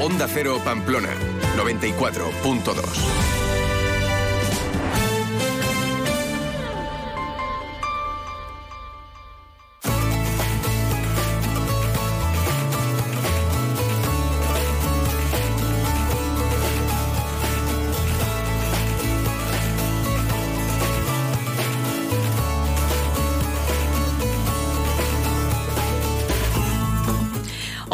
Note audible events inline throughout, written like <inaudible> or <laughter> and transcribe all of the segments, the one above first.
Onda Cero Pamplona, 94.2.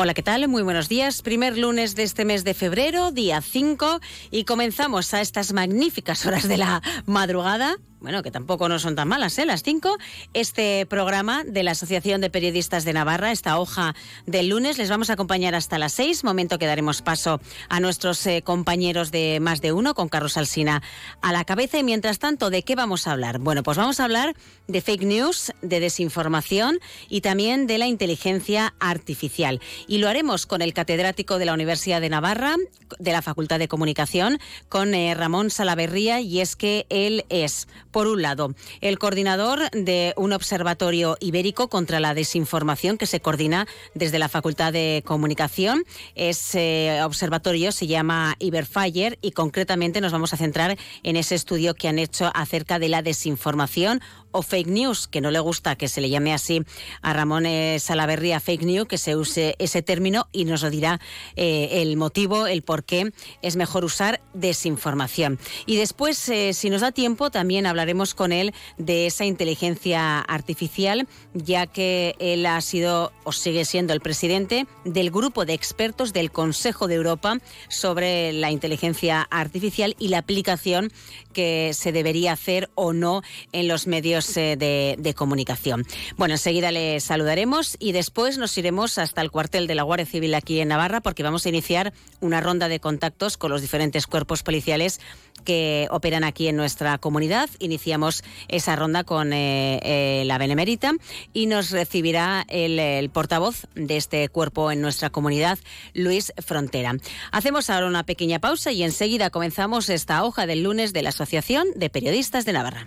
Hola, ¿qué tal? Muy buenos días. Primer lunes de este mes de febrero, día 5, y comenzamos a estas magníficas horas de la madrugada bueno, que tampoco no son tan malas, ¿eh? Las cinco. Este programa de la Asociación de Periodistas de Navarra, esta hoja del lunes, les vamos a acompañar hasta las seis, momento que daremos paso a nuestros eh, compañeros de Más de Uno, con Carlos Alsina a la cabeza. Y mientras tanto, ¿de qué vamos a hablar? Bueno, pues vamos a hablar de fake news, de desinformación y también de la inteligencia artificial. Y lo haremos con el catedrático de la Universidad de Navarra, de la Facultad de Comunicación, con eh, Ramón Salaverría, y es que él es por un lado, el coordinador de un observatorio ibérico contra la desinformación que se coordina desde la Facultad de Comunicación. Ese observatorio se llama Iberfire y concretamente nos vamos a centrar en ese estudio que han hecho acerca de la desinformación o fake news, que no le gusta que se le llame así a Ramón eh, Salaverría fake news, que se use ese término y nos lo dirá eh, el motivo, el por qué es mejor usar desinformación. Y después, eh, si nos da tiempo, también hablaremos con él de esa inteligencia artificial, ya que él ha sido o sigue siendo el presidente del grupo de expertos del Consejo de Europa sobre la inteligencia artificial y la aplicación que se debería hacer o no en los medios eh, de, comunicación. Bueno, enseguida le saludaremos y después nos iremos hasta el cuartel de la Guardia Civil aquí en Navarra porque vamos a iniciar una ronda de contactos con los diferentes cuerpos policiales que operan aquí en nuestra comunidad. Iniciamos esa ronda con eh, eh, la Benemérita y nos recibirá el, el, portavoz de este cuerpo en nuestra comunidad, Luis Frontera. Hacemos ahora una pequeña pausa y enseguida comenzamos esta hoja del lunes de la Asociación de Periodistas de Navarra.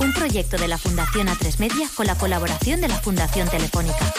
un proyecto de la Fundación A3 Media con la colaboración de la Fundación Telefónica.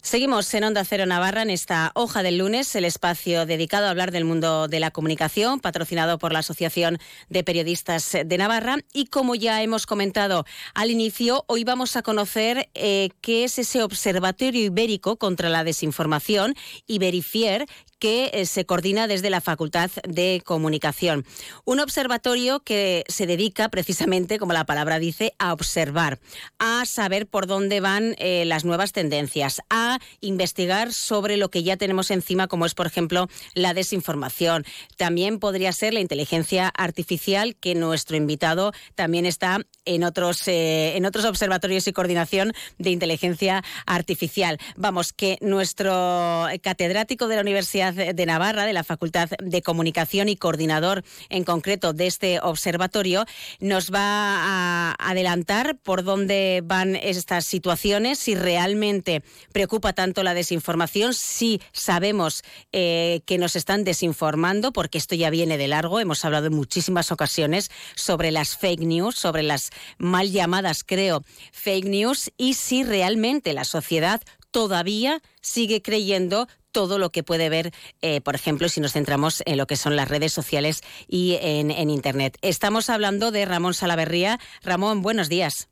Seguimos en Onda Cero Navarra en esta hoja del lunes, el espacio dedicado a hablar del mundo de la comunicación, patrocinado por la Asociación de Periodistas de Navarra. Y como ya hemos comentado al inicio, hoy vamos a conocer eh, qué es ese Observatorio Ibérico contra la Desinformación, Iberifier, que eh, se coordina desde la Facultad de Comunicación. Un observatorio que se dedica precisamente, como la palabra dice, a observar, a saber por dónde van eh, las nuevas tendencias, a investigar sobre lo que ya tenemos encima, como es, por ejemplo, la desinformación. También podría ser la inteligencia artificial, que nuestro invitado también está en otros, eh, en otros observatorios y coordinación de inteligencia artificial. Vamos, que nuestro catedrático de la Universidad de Navarra, de la Facultad de Comunicación y coordinador en concreto de este observatorio, nos va a adelantar por dónde van estas situaciones, si realmente preocupa tanto la desinformación, si sabemos eh, que nos están desinformando, porque esto ya viene de largo, hemos hablado en muchísimas ocasiones sobre las fake news, sobre las mal llamadas, creo, fake news, y si realmente la sociedad todavía sigue creyendo todo lo que puede ver, eh, por ejemplo, si nos centramos en lo que son las redes sociales y en, Internet. Estamos hablando de Ramón Salaverría. Ramón, buenos días.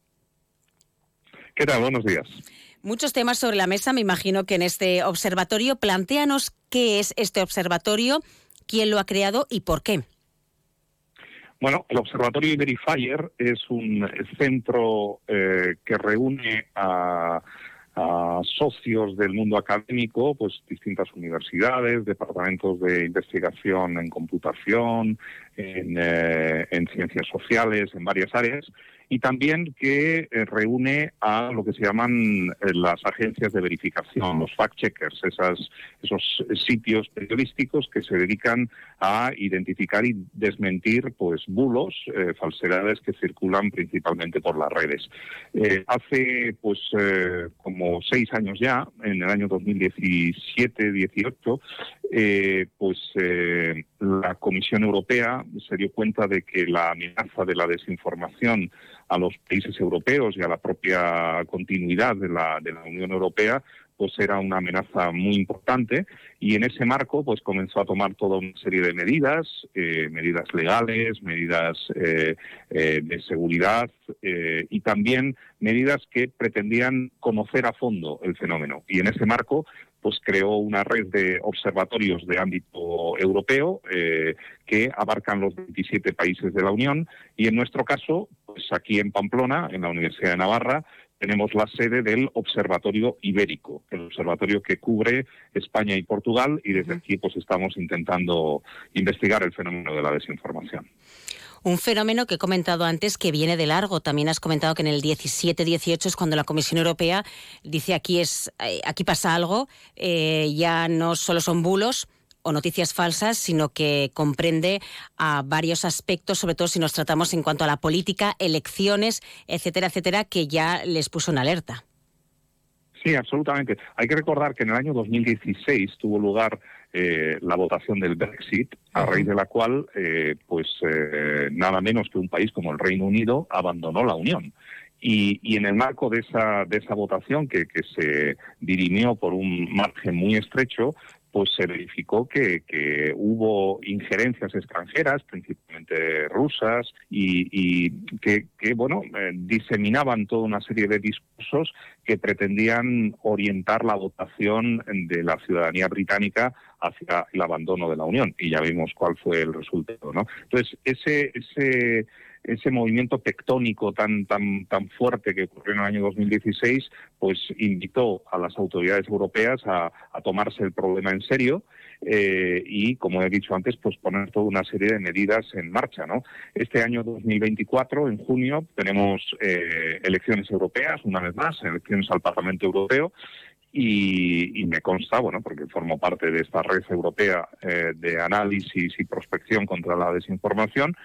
¿Qué tal? Buenos días. Muchos temas sobre la mesa, me imagino que en este observatorio. Plantéanos qué es este observatorio, quién lo ha creado y por qué. Bueno, el Observatorio Iberifier es un centro eh, que reúne a a socios del mundo académico, pues distintas universidades, departamentos de investigación en computación, en, eh, en ciencias sociales, en varias áreas, y también que eh, reúne a lo que se llaman eh, las agencias de verificación, los fact-checkers, esos sitios periodísticos que se dedican a identificar y desmentir pues bulos, eh, falsedades que circulan principalmente por las redes. hace pues como seis años ya, en el año 2017-18, pues la Comisión Europea se dio cuenta de que la amenaza de la desinformación a los países europeos y a la propia continuidad de la, de la Unión Europea, pues era una amenaza muy importante y en ese marco pues comenzó a tomar toda una serie de medidas, eh, medidas legales, medidas eh, eh, de seguridad y también medidas que pretendían conocer a fondo el fenómeno. Y en ese marco pues creó una red de observatorios de ámbito europeo que abarcan los 27 países de la Unión y en nuestro caso, pues aquí en Pamplona, en la Universidad de Navarra, tenemos la sede del Observatorio Ibérico, el observatorio que cubre España y Portugal y desde aquí pues estamos intentando investigar el fenómeno de la desinformación. Un fenómeno que he comentado antes que viene de largo. También has comentado que en el 17-18 es cuando la Comisión Europea dice aquí es eh, aquí pasa algo, eh, ya no solo son bulos, o noticias falsas, sino que comprende a varios aspectos, sobre todo si nos tratamos en cuanto a la política, elecciones, etcétera, etcétera, que ya les puso en alerta. Sí, absolutamente. Hay que recordar que en el año 2016 tuvo lugar eh, la votación del Brexit, a raíz de la cual, eh, pues eh, nada menos que un país como el Reino Unido abandonó la Unión. Y, en el marco de esa, de esa votación que, que se dirimió por un margen muy estrecho, pues se verificó que, hubo injerencias extranjeras, principalmente rusas, y, que, bueno, eh, diseminaban toda una serie de discursos que pretendían orientar la votación de la ciudadanía británica hacia el abandono de la Unión. Y ya vimos cuál fue el resultado, ¿no? Entonces, ese, ese ese movimiento tectónico tan, tan, tan fuerte que ocurrió en el año 2016, pues invitó a las autoridades europeas a, tomarse el problema en serio eh, y, como he dicho antes, pues poner toda una serie de medidas en marcha. ¿no? Este año 2024, en junio, tenemos eh, elecciones europeas, una vez más, elecciones al Parlamento Europeo, y, me consta, bueno, porque formo parte de esta red europea eh, de análisis y prospección contra la desinformación,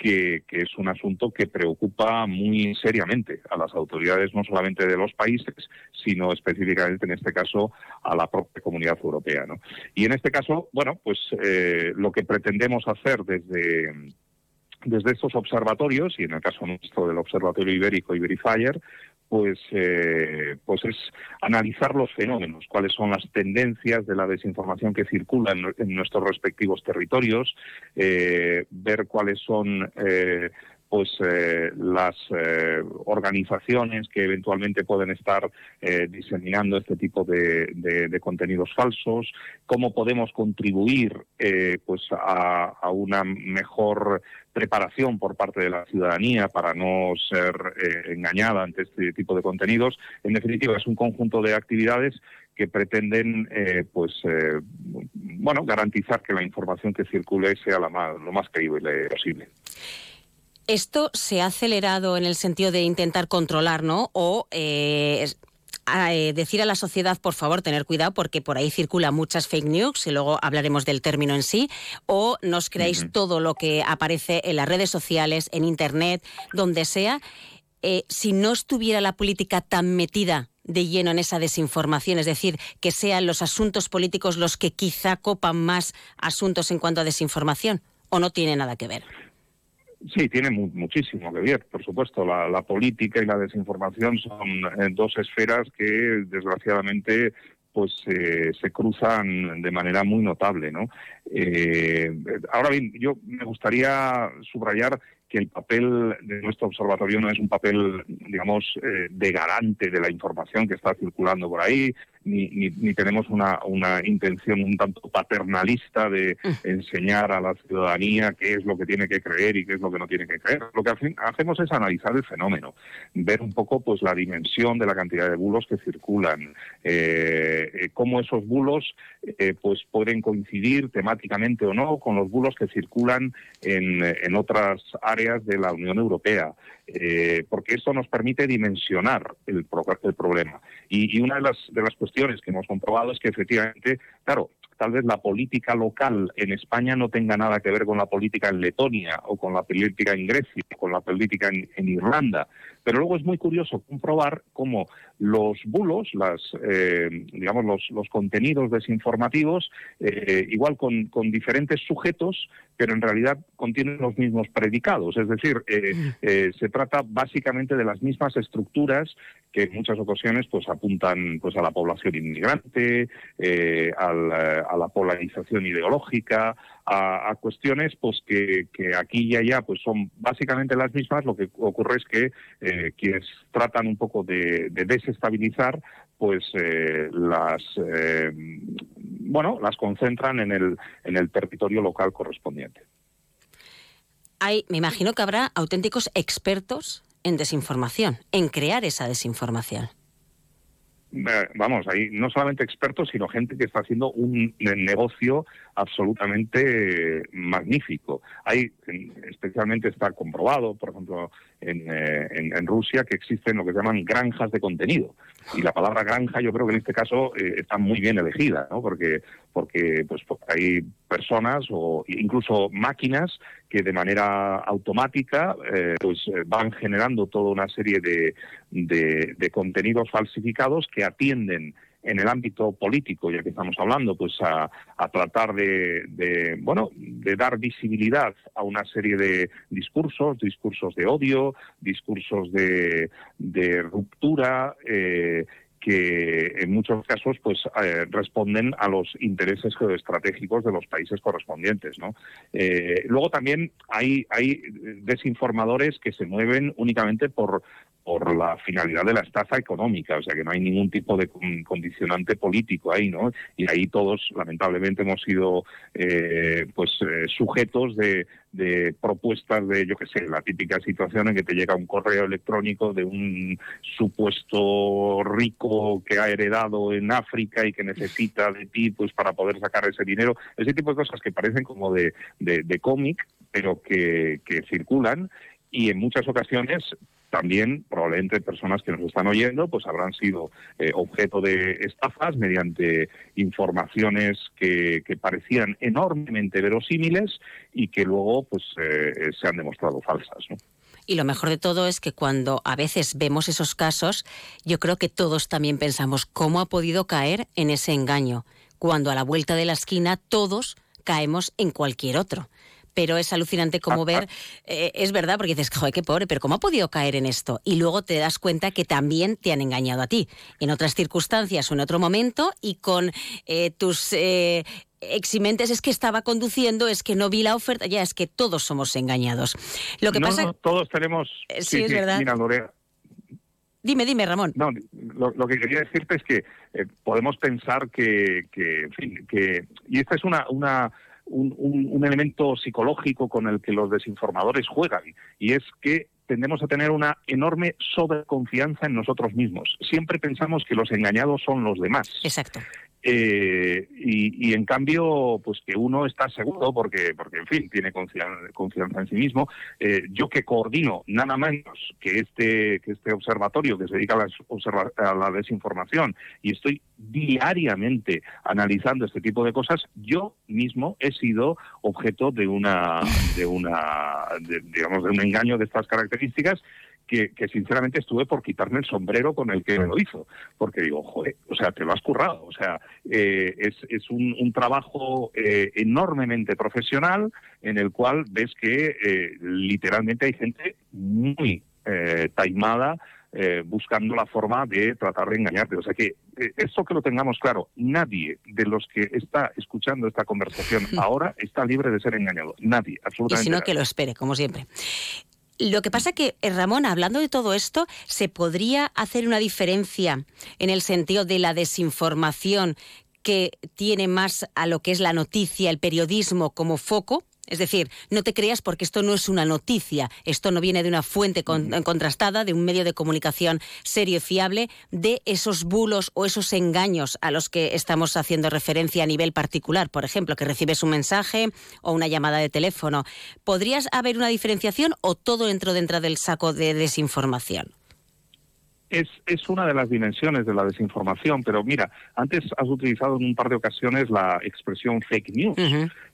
que, es un asunto que preocupa muy seriamente a las autoridades no solamente de los países, sino específicamente en este caso a la propia comunidad europea. Y en este caso, bueno, pues eh, lo que pretendemos hacer desde desde estos observatorios, y en el caso nuestro del Observatorio Ibérico Iberifier, pues, eh, pues es analizar los fenómenos, cuáles son las tendencias de la desinformación que circula en, nuestros respectivos territorios, eh, ver cuáles son eh, pues las organizaciones que eventualmente pueden estar diseminando este tipo de, contenidos falsos, cómo podemos contribuir pues a, a, una mejor preparación por parte de la ciudadanía para no ser eh, engañada ante este tipo de contenidos. En definitiva, es un conjunto de actividades que pretenden eh, pues eh, bueno garantizar que la información que circule sea la lo más creíble posible. Esto se ha acelerado en el sentido de intentar controlar, ¿no? O eh, decir a la sociedad, por favor, tener cuidado porque por ahí circulan muchas fake news y luego hablaremos del término en sí, o nos creáis todo lo que aparece en las redes sociales, en Internet, donde sea. Eh, si no estuviera la política tan metida de lleno en esa desinformación, es decir, que sean los asuntos políticos los que quizá copan más asuntos en cuanto a desinformación, o no tiene nada que ver? Sí, tiene muchísimo que ver, por supuesto. La, política y la desinformación son eh, dos esferas que, desgraciadamente, pues eh, se cruzan de manera muy notable, ¿no? Eh, ahora bien, yo me gustaría subrayar que el papel de nuestro observatorio no es un papel, digamos, de garante de la información que está circulando por ahí. Ni, ni, tenemos una, una intención un tanto paternalista de mm. enseñar a la ciudadanía qué es lo que tiene que creer y qué es lo que no tiene que creer. Lo que hacemos es analizar el fenómeno, ver un poco pues la dimensión de la cantidad de bulos que circulan, eh, eh, cómo esos bulos eh, pues pueden coincidir temáticamente o no con los bulos que circulan en, en otras áreas de la Unión Europea. Eh, porque esto nos permite dimensionar el, el problema. Y, y, una de las, de las cuestiones que hemos comprobado es que efectivamente, claro, tal vez la política local en España no tenga nada que ver con la política en Letonia o con la política en Grecia, o con la política en, Irlanda. Pero luego es muy curioso comprobar cómo los bulos, las, eh, digamos, los, los, contenidos desinformativos, eh, igual con, con, diferentes sujetos, pero en realidad contienen los mismos predicados. Es decir, eh, se trata básicamente de las mismas estructuras que en muchas ocasiones pues apuntan pues a la población inmigrante, al a la polarización ideológica, a, cuestiones pues que, aquí y allá pues son básicamente las mismas. Lo que ocurre es que eh, quienes tratan un poco de, desestabilizar pues eh, las eh, bueno las concentran en el en el territorio local correspondiente. Hay, me imagino que habrá auténticos expertos en desinformación, en crear esa desinformación vamos, hay no solamente expertos, sino gente que está haciendo un negocio absolutamente magnífico. Hay, especialmente está comprobado, por ejemplo, eh, en, Rusia, que existen lo que se llaman granjas de contenido. Y la palabra granja yo creo que en este caso eh, está muy bien elegida, ¿no? porque, porque pues, hay personas o incluso máquinas que de manera automática eh, pues van generando toda una serie de, de contenidos falsificados que atienden en el ámbito político, ya que estamos hablando, pues a, tratar de, bueno, de dar visibilidad a una serie de discursos, discursos de odio, discursos de, ruptura, eh, que en muchos casos pues eh, responden a los intereses geoestratégicos de los países correspondientes. Eh, luego también hay, desinformadores que se mueven únicamente por, por la finalidad de la estafa económica, o sea que no hay ningún tipo de condicionante político ahí, ¿no? Y ahí todos, lamentablemente, hemos sido eh, pues sujetos de, propuestas de, yo qué sé, la típica situación en que te llega un correo electrónico de un supuesto rico que ha heredado en África y que necesita de ti pues para poder sacar ese dinero, ese tipo de cosas que parecen como de, de, cómic, pero que, que circulan y en muchas ocasiones también probablemente personas que nos están oyendo pues habrán sido eh, objeto de estafas mediante informaciones que, parecían enormemente verosímiles y que luego pues eh, se han demostrado falsas. Y lo mejor de todo es que cuando a veces vemos esos casos, yo creo que todos también pensamos cómo ha podido caer en ese engaño, cuando a la vuelta de la esquina todos caemos en cualquier otro pero es alucinante como ver, eh, es verdad, porque dices, joder, qué pobre, pero ¿cómo ha podido caer en esto? Y luego te das cuenta que también te han engañado a ti, en otras circunstancias o en otro momento, y con eh, tus eh, eximentes es que estaba conduciendo, es que no vi la oferta, ya es que todos somos engañados. Lo que pasa... todos tenemos... Sí, es verdad. Dime, dime, Ramón. No, lo, que quería decirte es que podemos pensar que, que, en fin, que... Y esta es una... una un, elemento psicológico con el que los desinformadores juegan, y es que tendemos a tener una enorme sobreconfianza en nosotros mismos. Siempre pensamos que los engañados son los demás. Exacto. Eh, y, en cambio, pues que uno está seguro porque, porque en fin, tiene confianza, en sí mismo. Eh, yo que coordino nada menos que este, que este observatorio que se dedica a la, desinformación y estoy diariamente analizando este tipo de cosas, yo mismo he sido objeto de una, de una, digamos, de un engaño de estas características que, sinceramente estuve por quitarme el sombrero con el que me lo hizo, porque digo, joder, o sea, te lo has currado, o sea, eh, es, es un, trabajo eh, enormemente profesional en el cual ves que eh, literalmente hay gente muy taimada buscando la forma de tratar de engañarte. O sea que eso que lo tengamos claro, nadie de los que está escuchando esta conversación <laughs> ahora está libre de ser engañado. Nadie, absolutamente. Y sino que lo espere, como siempre. Lo que pasa que, eh, Ramón, hablando de todo esto, ¿se podría hacer una diferencia en el sentido de la desinformación que tiene más a lo que es la noticia, el periodismo como foco? Es decir, no te creas porque esto no es una noticia, esto no viene de una fuente contrastada, de un medio de comunicación serio y fiable, de esos bulos o esos engaños a los que estamos haciendo referencia a nivel particular. Por ejemplo, que recibes un mensaje o una llamada de teléfono. ¿Podrías haber una diferenciación o todo entró dentro del saco de desinformación? Es, es una de las dimensiones de la desinformación, pero mira, antes has utilizado en un par de ocasiones la expresión fake news,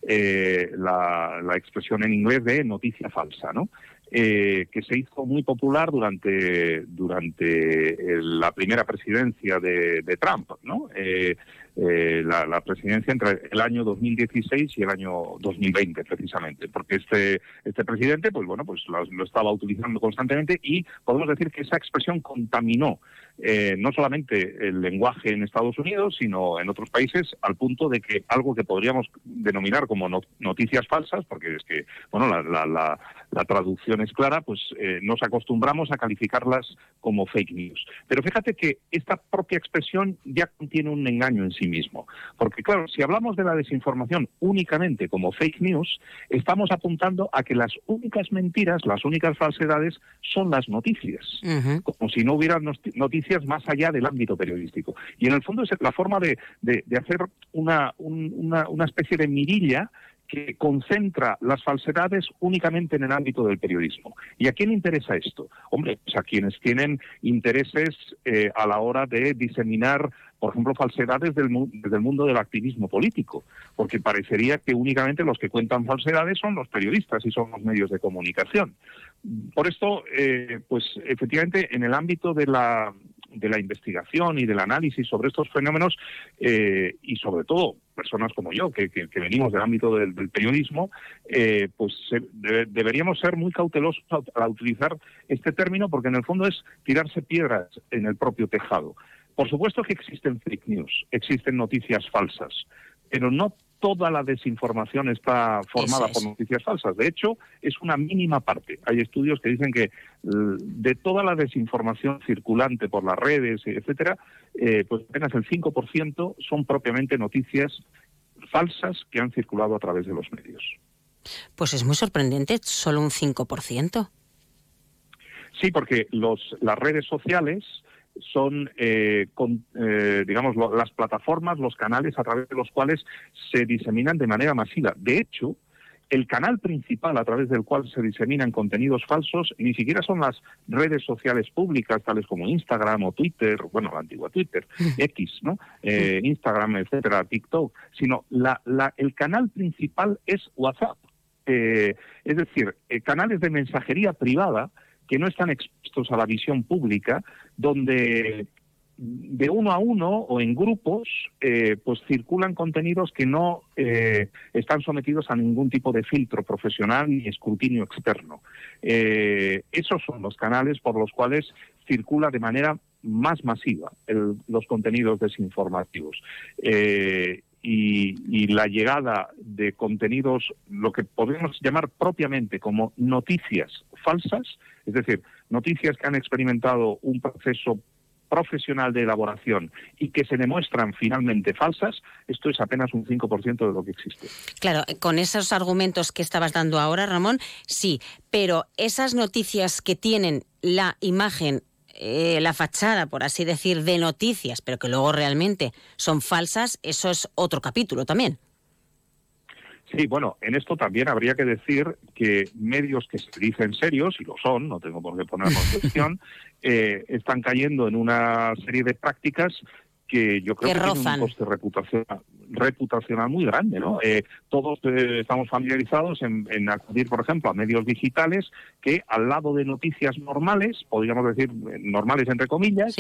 eh, la, la expresión en inglés de noticia falsa, ¿no? Eh, que se hizo muy popular durante durante la primera presidencia de, Trump, ¿no? Eh, eh, la, presidencia entre el año 2016 y el año 2020, precisamente, porque este este presidente, pues bueno, pues lo, estaba utilizando constantemente y podemos decir que esa expresión contaminó no solamente el lenguaje en Estados Unidos, sino en otros países, al punto de que algo que podríamos denominar como noticias falsas, porque es que, bueno, la, la, la traducción es clara, pues eh, nos acostumbramos a calificarlas como fake news. Pero fíjate que esta propia expresión ya contiene un engaño en sí mismo. Porque claro, si hablamos de la desinformación únicamente como fake news, estamos apuntando a que las únicas mentiras, las únicas falsedades son las noticias. Como si no hubiera noticias más allá del ámbito periodístico. Y en el fondo es la forma de, hacer una, una especie de mirilla que concentra las falsedades únicamente en el ámbito del periodismo. ¿Y a quién interesa esto? Hombre, pues a quienes tienen intereses eh, a la hora de diseminar, por ejemplo, falsedades del, desde el mundo del activismo político, porque parecería que únicamente los que cuentan falsedades son los periodistas y son los medios de comunicación. Por esto, eh, pues efectivamente, en el ámbito de la, de la investigación y del análisis sobre estos fenómenos eh, y sobre todo personas como yo, que, venimos del ámbito del, periodismo, eh, pues deberíamos ser muy cautelosos al utilizar este término porque en el fondo es tirarse piedras en el propio tejado. Por supuesto que existen fake news, existen noticias falsas, pero no toda la desinformación está formada por noticias falsas. De hecho, es una mínima parte. Hay estudios que dicen que de toda la desinformación circulante por las redes, etcétera, eh, pues apenas el 5% son propiamente noticias falsas que han circulado a través de los medios. Pues es muy sorprendente, solo un 5%. Sí, porque los, las redes sociales son, eh, eh, digamos, las plataformas, los canales a través de los cuales se diseminan de manera masiva. De hecho, el canal principal a través del cual se diseminan contenidos falsos ni siquiera son las redes sociales públicas, tales como Instagram o Twitter, bueno, la antigua Twitter, <laughs> X, ¿no? Eh, Instagram, etcétera, TikTok, sino la, la, el canal principal es WhatsApp. es decir, canales de mensajería privada que no están expuestos a la visión pública, donde de uno a uno o en grupos, eh, pues circulan contenidos que no eh, están sometidos a ningún tipo de filtro profesional ni escrutinio externo. Eh, esos son los canales por los cuales circula de manera más masiva los contenidos desinformativos. Y, la llegada de contenidos, lo que podemos llamar propiamente como noticias falsas, es decir, noticias que han experimentado un proceso profesional de elaboración y que se demuestran finalmente falsas, esto es apenas un 5% de lo que existe. Claro, con esos argumentos que estabas dando ahora, Ramón, sí, pero esas noticias que tienen la imagen eh, la fachada, por así decir, de noticias, pero que luego realmente son falsas, eso es otro capítulo también. Sí, bueno, en esto también habría que decir que medios que se dicen serios, y lo son, no tengo por qué ponerlo en cuestión, <laughs> eh, están cayendo en una serie de prácticas que yo creo que, tienen un coste reputacional, reputacional muy grande, ¿no? Eh, todos eh, estamos familiarizados en, acudir, por ejemplo, a medios digitales que al lado de noticias normales, podríamos decir normales entre comillas,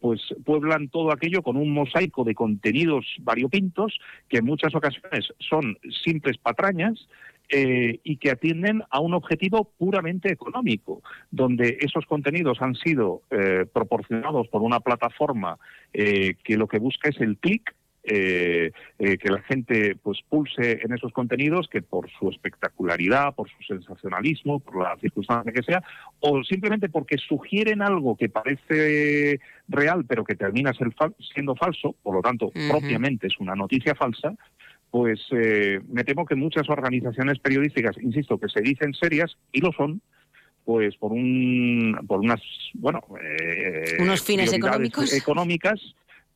pues pueblan todo aquello con un mosaico de contenidos variopintos que en muchas ocasiones son simples patrañas eh, y que atienden a un objetivo puramente económico, donde esos contenidos han sido eh, proporcionados por una plataforma eh, que lo que busca es el clic eh, eh, que la gente pues pulse en esos contenidos que por su espectacularidad, por su sensacionalismo, por la circunstancia que sea, o simplemente porque sugieren algo que parece real pero que termina siendo falso, por lo tanto propiamente es una noticia falsa, pues eh, me temo que muchas organizaciones periodísticas, insisto, que se dicen serias y lo son, pues por un por unas bueno eh, unos fines económicos económicas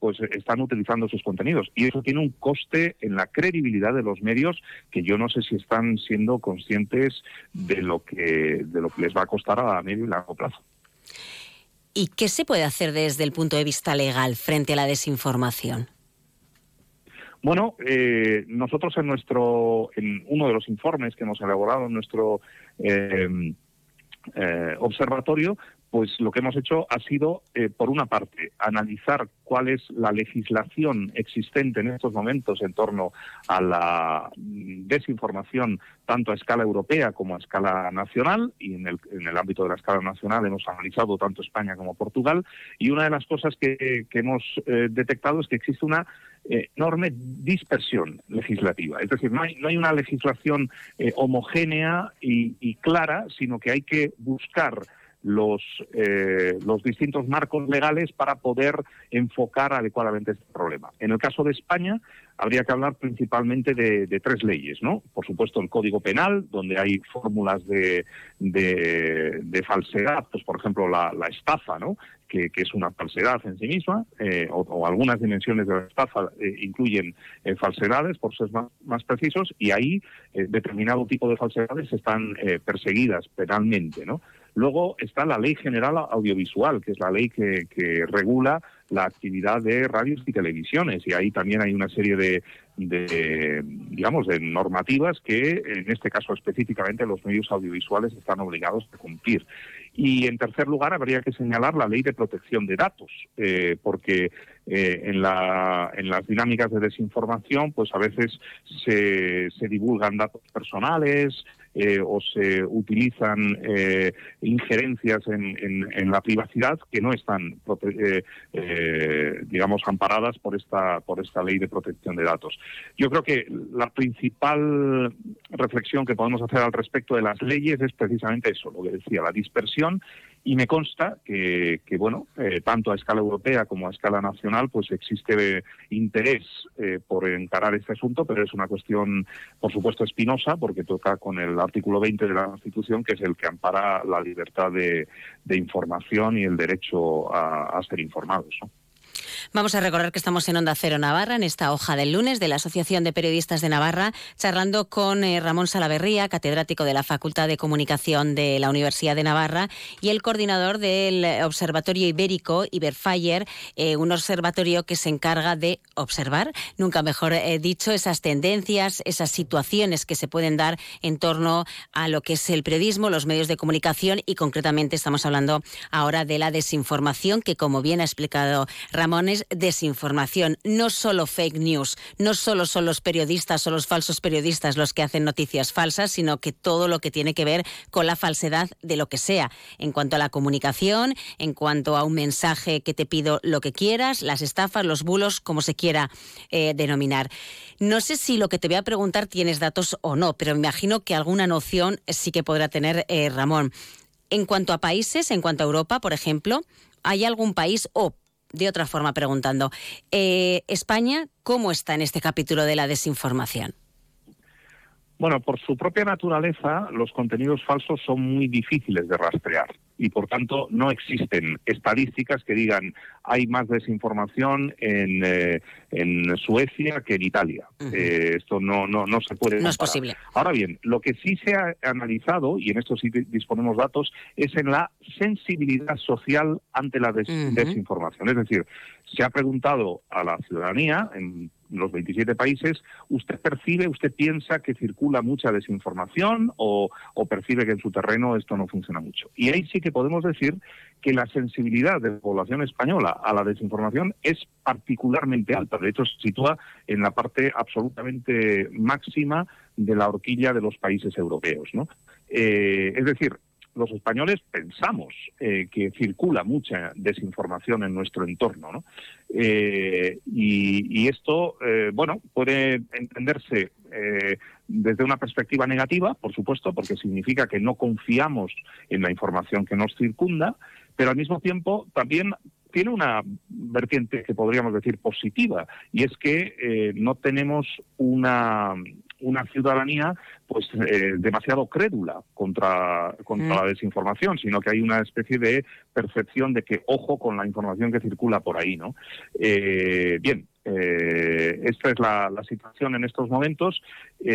pues están utilizando sus contenidos y eso tiene un coste en la credibilidad de los medios que yo no sé si están siendo conscientes de lo que de lo que les va a costar a medio y largo plazo. ¿Y qué se puede hacer desde el punto de vista legal frente a la desinformación? Bueno, eh, nosotros en nuestro, en uno de los informes que hemos elaborado en nuestro eh, eh, observatorio, pues lo que hemos hecho ha sido, por una parte, analizar cuál es la legislación existente en estos momentos en torno a la desinformación, tanto a escala europea como a escala nacional, y en el, en el ámbito de la escala nacional hemos analizado tanto España como Portugal, y una de las cosas que, hemos detectado es que existe una eh, enorme dispersión legislativa. Es decir, no hay, no hay una legislación eh, homogénea y, clara, sino que hay que buscar los, eh, los distintos marcos legales para poder enfocar adecuadamente este problema. En el caso de España, habría que hablar principalmente de, tres leyes, ¿no? Por supuesto, el Código Penal, donde hay fórmulas de, de, falsedad, pues por ejemplo la, estafa, ¿no? Que, es una falsedad en sí misma, eh, o, algunas dimensiones de la estafa eh, incluyen eh, falsedades, por ser más, precisos, y ahí determinado tipo de falsedades están perseguidas penalmente, ¿no? Luego está la Ley General Audiovisual, que es la ley que, regula la actividad de radios y televisiones. Y ahí también hay una serie de, digamos de normativas que en este caso específicamente los medios audiovisuales están obligados a cumplir. Y en tercer lugar habría que señalar la ley de protección de datos eh, porque eh, en, la, en las dinámicas de desinformación pues a veces se, se divulgan datos personales eh, o se utilizan eh, injerencias en, en, la privacidad que no están, eh, digamos, amparadas por esta, por esta ley de protección de datos. Yo creo que la principal reflexión que podemos hacer al respecto de las leyes es precisamente eso, lo que decía, la dispersión y me consta que, bueno, eh, tanto a escala europea como a escala nacional, pues existe interés eh, por encarar este asunto, pero es una cuestión, por supuesto, espinosa, porque toca con el artículo 20 de la Constitución, que es el que ampara la libertad de, información y el derecho a, ser informados. Vamos a recordar que estamos en Onda Cero Navarra, en esta hoja del lunes de la Asociación de Periodistas de Navarra, charlando con eh, Ramón Salaverría, catedrático de la Facultad de Comunicación de la Universidad de Navarra y el coordinador del Observatorio Ibérico, Iberfire, eh, un observatorio que se encarga de observar, nunca mejor eh, dicho, esas tendencias, esas situaciones que se pueden dar en torno a lo que es el periodismo, los medios de comunicación y concretamente estamos hablando ahora de la desinformación que, como bien ha explicado Ramón, es desinformación, no solo fake news, no solo son los periodistas o los falsos periodistas los que hacen noticias falsas, sino que todo lo que tiene que ver con la falsedad de lo que sea, en cuanto a la comunicación, en cuanto a un mensaje que te pido lo que quieras, las estafas, los bulos, como se quiera eh, denominar. No sé si lo que te voy a preguntar tienes datos o no, pero me imagino que alguna noción sí que podrá tener eh, Ramón. En cuanto a países, en cuanto a Europa, por ejemplo, ¿hay algún país o de otra forma preguntando, eh, España, ¿cómo está en este capítulo de la desinformación? Bueno, por su propia naturaleza, los contenidos falsos son muy difíciles de rastrear y, por tanto, no existen estadísticas que digan hay más desinformación en, eh, en Suecia que en Italia. Eh, esto no, no, no se puede. No es posible. Ahora bien, lo que sí se ha analizado, y en esto sí disponemos datos, es en la sensibilidad social ante la desinformación. Es decir, se ha preguntado a la ciudadanía en los 27 países, ¿usted percibe, usted piensa que circula mucha desinformación o, percibe que en su terreno esto no funciona mucho? Y ahí sí que podemos decir que la sensibilidad de la población española a la desinformación es particularmente alta. De hecho, se sitúa en la parte absolutamente máxima de la horquilla de los países europeos. ¿no? Eh, es decir, los españoles pensamos eh, que circula mucha desinformación en nuestro entorno, ¿no? Eh, y, esto, eh, bueno, puede entenderse desde una perspectiva negativa, por supuesto, porque significa que no confiamos en la información que nos circunda, pero al mismo tiempo también tiene una vertiente que podríamos decir positiva, y es que no tenemos una una ciudadanía pues eh, demasiado crédula contra, contra mm. la desinformación, sino que hay una especie de percepción de que ojo con la información que circula por ahí, ¿no? Eh, bien, eh, esta es la, situación en estos momentos y,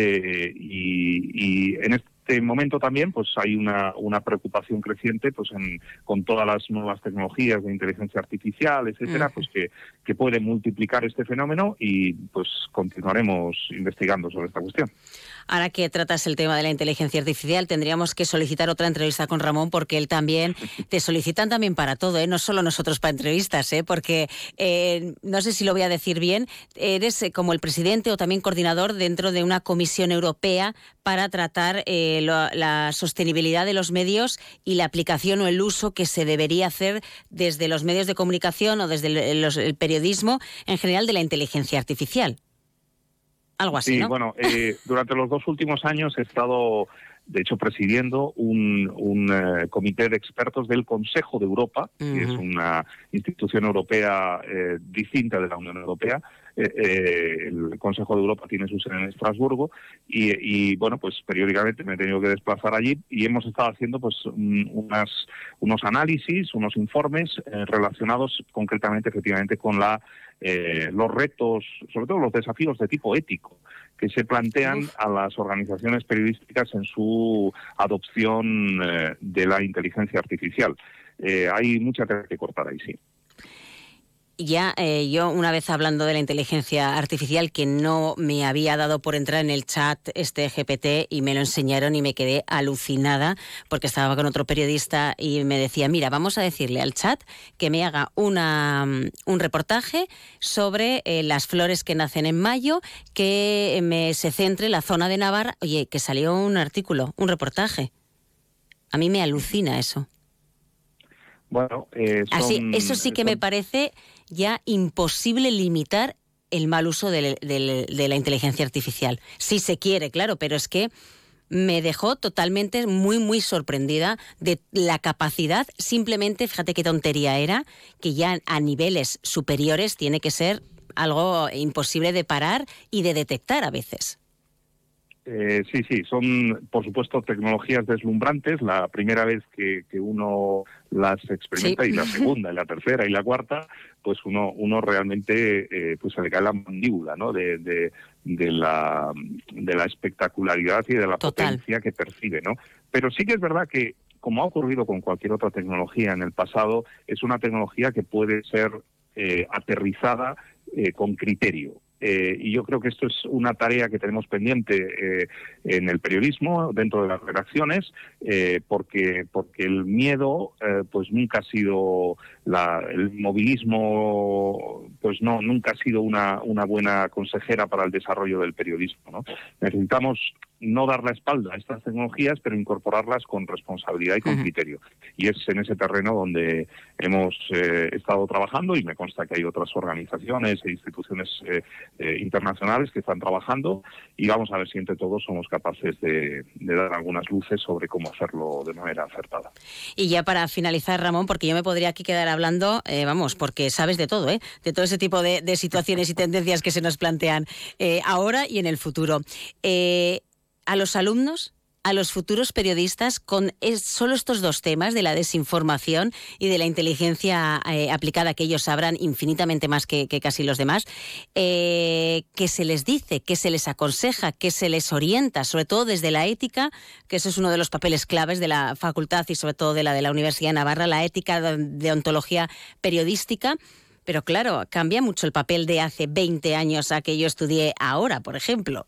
y, en este este momento también pues hay una, una preocupación creciente pues en, con todas las nuevas tecnologías de inteligencia artificial, etcétera, pues que, que puede multiplicar este fenómeno y pues continuaremos investigando sobre esta cuestión. Ahora que tratas el tema de la inteligencia artificial, tendríamos que solicitar otra entrevista con Ramón porque él también <laughs> te solicitan también para todo, ¿eh? no solo nosotros para entrevistas, ¿eh? porque eh, no sé si lo voy a decir bien, eres eh, como el presidente o también coordinador dentro de una comisión europea para tratar eh, la sostenibilidad de los medios y la aplicación o el uso que se debería hacer desde los medios de comunicación o desde el periodismo en general de la inteligencia artificial. Algo así. Sí, bueno, eh, <laughs> durante los dos últimos años he estado, de hecho, presidiendo un, eh, comité de expertos del Consejo de Europa, que es una institución europea eh, distinta de la Unión Europea. El Consejo de Europa tiene su sede en Estrasburgo y, bueno, pues periódicamente me he tenido que desplazar allí y hemos estado haciendo pues unas, unos análisis, unos informes relacionados concretamente, efectivamente, con la eh, los retos, sobre todo los desafíos de tipo ético que se plantean a las organizaciones periodísticas en su adopción eh, de la inteligencia artificial. Eh, hay mucha tela que cortar ahí, sí ya eh, yo una vez hablando de la inteligencia artificial que no me había dado por entrar en el chat este GPT y me lo enseñaron y me quedé alucinada porque estaba con otro periodista y me decía, mira, vamos a decirle al chat que me haga una, mm, un reportaje sobre eh, las flores que nacen en mayo, que me se centre en la zona de Navarra. Oye, que salió un artículo, un reportaje. A mí me alucina eso. Bueno, eh, Así, eso sí que me parece ya imposible limitar el mal uso de, la inteligencia artificial. Si se quiere, claro, pero es que me dejó totalmente muy, muy sorprendida de la capacidad, simplemente, fíjate qué tontería era, que ya a niveles superiores tiene que ser algo imposible de parar y de detectar a veces. Eh, sí, sí, son por supuesto tecnologías deslumbrantes. La primera vez que, uno las experimenta y la <laughs> segunda, y la tercera y la cuarta, pues uno, uno realmente eh, pues se le cae la mandíbula, ¿no? De, de, la, de la espectacularidad y de la potencia que percibe, ¿no? Pero sí que es verdad que como ha ocurrido con cualquier otra tecnología en el pasado, es una tecnología que puede ser eh, aterrizada con criterio. Eh, y yo creo que esto es una tarea que tenemos pendiente eh, en el periodismo, dentro de las redacciones, eh, porque, porque el miedo pues nunca ha sido, el movilismo pues no, nunca ha sido una, una buena consejera para el desarrollo del periodismo. ¿no? Necesitamos no dar la espalda a estas tecnologías, pero incorporarlas con responsabilidad y con criterio. Y es en ese terreno donde hemos eh, estado trabajando y me consta que hay otras organizaciones e instituciones eh, eh, internacionales que están trabajando y vamos a ver si entre todos somos capaces de, dar algunas luces sobre cómo hacerlo de manera acertada. Y ya para finalizar, Ramón, porque yo me podría aquí quedar hablando, vamos, porque sabes de todo, de todo ese tipo de, situaciones y tendencias que se nos plantean ahora y en el futuro a los alumnos a los futuros periodistas con solo estos dos temas de la desinformación y de la inteligencia eh, aplicada, que ellos sabrán infinitamente más que, casi los demás, eh, que se les dice, que se les aconseja, que se les orienta, sobre todo desde la ética, que eso es uno de los papeles claves de la facultad y sobre todo de la de la Universidad de Navarra, la ética de ontología periodística. Pero claro, cambia mucho el papel de hace 20 años a que yo estudié ahora, por ejemplo.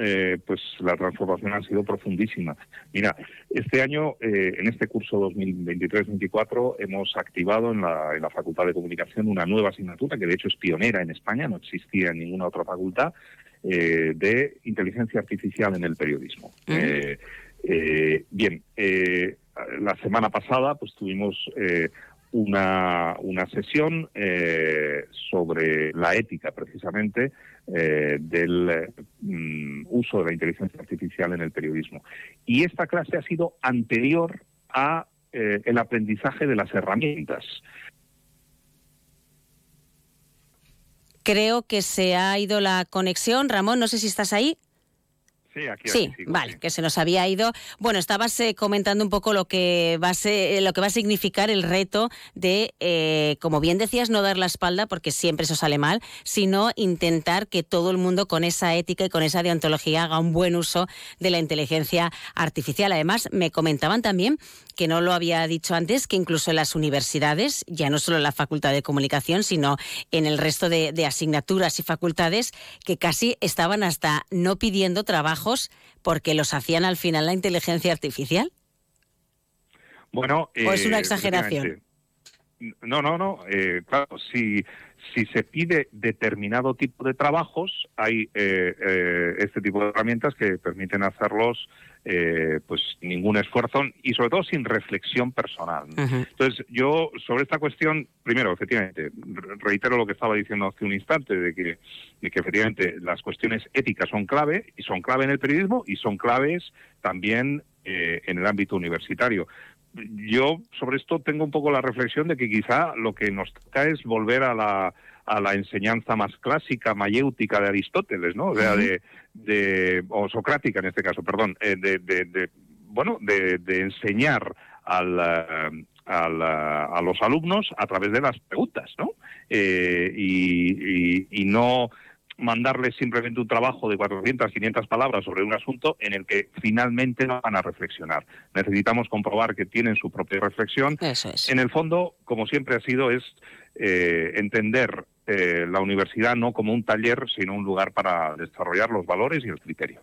Eh, pues la transformación ha sido profundísima. Mira, este año, eh, en este curso 2023-24, hemos activado en la, en la, Facultad de Comunicación una nueva asignatura, que de hecho es pionera en España, no existía en ninguna otra facultad, eh, de inteligencia artificial en el periodismo. bien, la semana pasada pues tuvimos una, una sesión sobre la ética precisamente del mm, uso de la inteligencia artificial en el periodismo. Y esta clase ha sido anterior a el aprendizaje de las herramientas. Creo que se ha ido la conexión. Ramón, no sé si estás ahí. Sí, aquí, sí, vale, que se nos había ido. Bueno, estabas eh, comentando un poco lo que va a ser, lo que va a significar el reto de, eh, como bien decías, no dar la espalda porque siempre eso sale mal, sino intentar que todo el mundo con esa ética y con esa deontología haga un buen uso de la inteligencia artificial. Además, me comentaban también que no lo había dicho antes, que incluso en las universidades, ya no solo en la Facultad de Comunicación, sino en el resto de, asignaturas y facultades, que casi estaban hasta no pidiendo trabajos porque los hacían al final la inteligencia artificial. Bueno, ¿O es una eh, exageración? No, no, no. Eh, claro, si, si se pide determinado tipo de trabajos, hay eh, este tipo de herramientas que permiten hacerlos eh, pues ningún esfuerzo y sobre todo sin reflexión personal. Entonces, yo sobre esta cuestión, primero, efectivamente, reitero lo que estaba diciendo hace un instante, de que, de que efectivamente las cuestiones éticas son clave, y son clave en el periodismo, y son claves también eh, en el ámbito universitario yo sobre esto tengo un poco la reflexión de que quizá lo que nos toca es volver a la, a la enseñanza más clásica, mayéutica de Aristóteles, ¿no? O sea, de, de, o socrática en este caso, perdón, eh, de, de, bueno, de, enseñar al, eh, al, a los alumnos a través de las preguntas, ¿no? Eh, y, y, y, no mandarles simplemente un trabajo de 400, 500 palabras sobre un asunto en el que finalmente no van a reflexionar. Necesitamos comprobar que tienen su propia reflexión. Eso es. En el fondo, como siempre ha sido, es eh, entender eh, la universidad no como un taller, sino un lugar para desarrollar los valores y el criterio.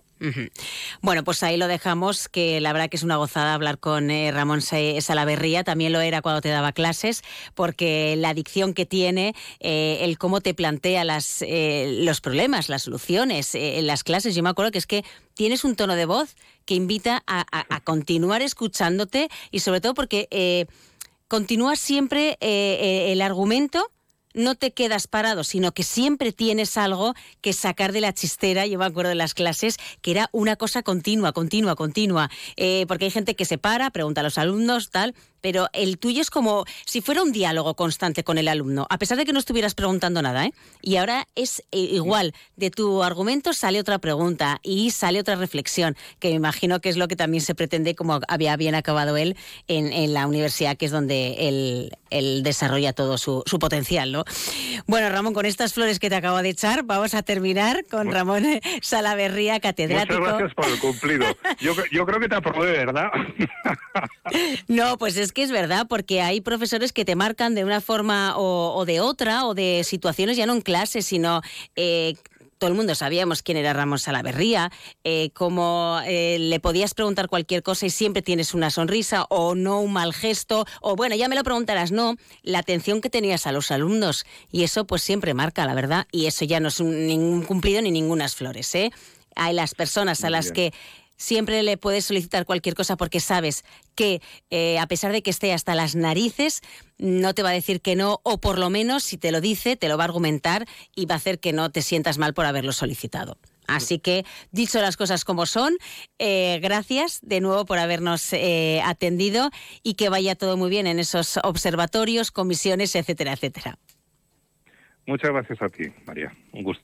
Bueno, pues ahí lo dejamos, que la verdad que es una gozada hablar con eh, Ramón Salaverría, también lo era cuando te daba clases, porque la adicción que tiene, eh, el cómo te plantea las, los problemas, las soluciones en las clases, yo me acuerdo que es que tienes un tono de voz que invita a, a continuar escuchándote y sobre todo porque continúas siempre el argumento no te quedas parado, sino que siempre tienes algo que sacar de la chistera. Yo me acuerdo de las clases que era una cosa continua, continua, continua. Eh, porque hay gente que se para, pregunta a los alumnos, tal, pero el tuyo es como si fuera un diálogo constante con el alumno, a pesar de que no estuvieras preguntando nada. ¿eh? Y ahora es eh, igual, de tu argumento sale otra pregunta y sale otra reflexión, que me imagino que es lo que también se pretende, como había bien acabado él en, la universidad, que es donde él, desarrolla todo su, potencial. ¿no? Bueno, Ramón, con estas flores que te acabo de echar, vamos a terminar con Ramón Salaverría, catedrático. Muchas gracias por el cumplido. Yo, yo creo que te aprobé, ¿verdad? <laughs> no, pues es que es verdad, porque hay profesores que te marcan de una forma o, de otra, o de situaciones ya no en clase, sino... Eh, todo el mundo sabíamos quién era Ramón Salaverría, eh, cómo eh, le podías preguntar cualquier cosa y siempre tienes una sonrisa o no un mal gesto, o bueno, ya me lo preguntarás, no, la atención que tenías a los alumnos y eso pues siempre marca, la verdad, y eso ya no es ningún cumplido ni ningunas flores, ¿eh? Hay las personas a las que siempre le puedes solicitar cualquier cosa porque sabes que eh, a pesar de que esté hasta las narices, no te va a decir que no, o por lo menos si te lo dice, te lo va a argumentar y va a hacer que no te sientas mal por haberlo solicitado. Así que, dicho las cosas como son, eh, gracias de nuevo por habernos eh, atendido y que vaya todo muy bien en esos observatorios, comisiones, etcétera, etcétera. Muchas gracias a ti, María. Un gusto.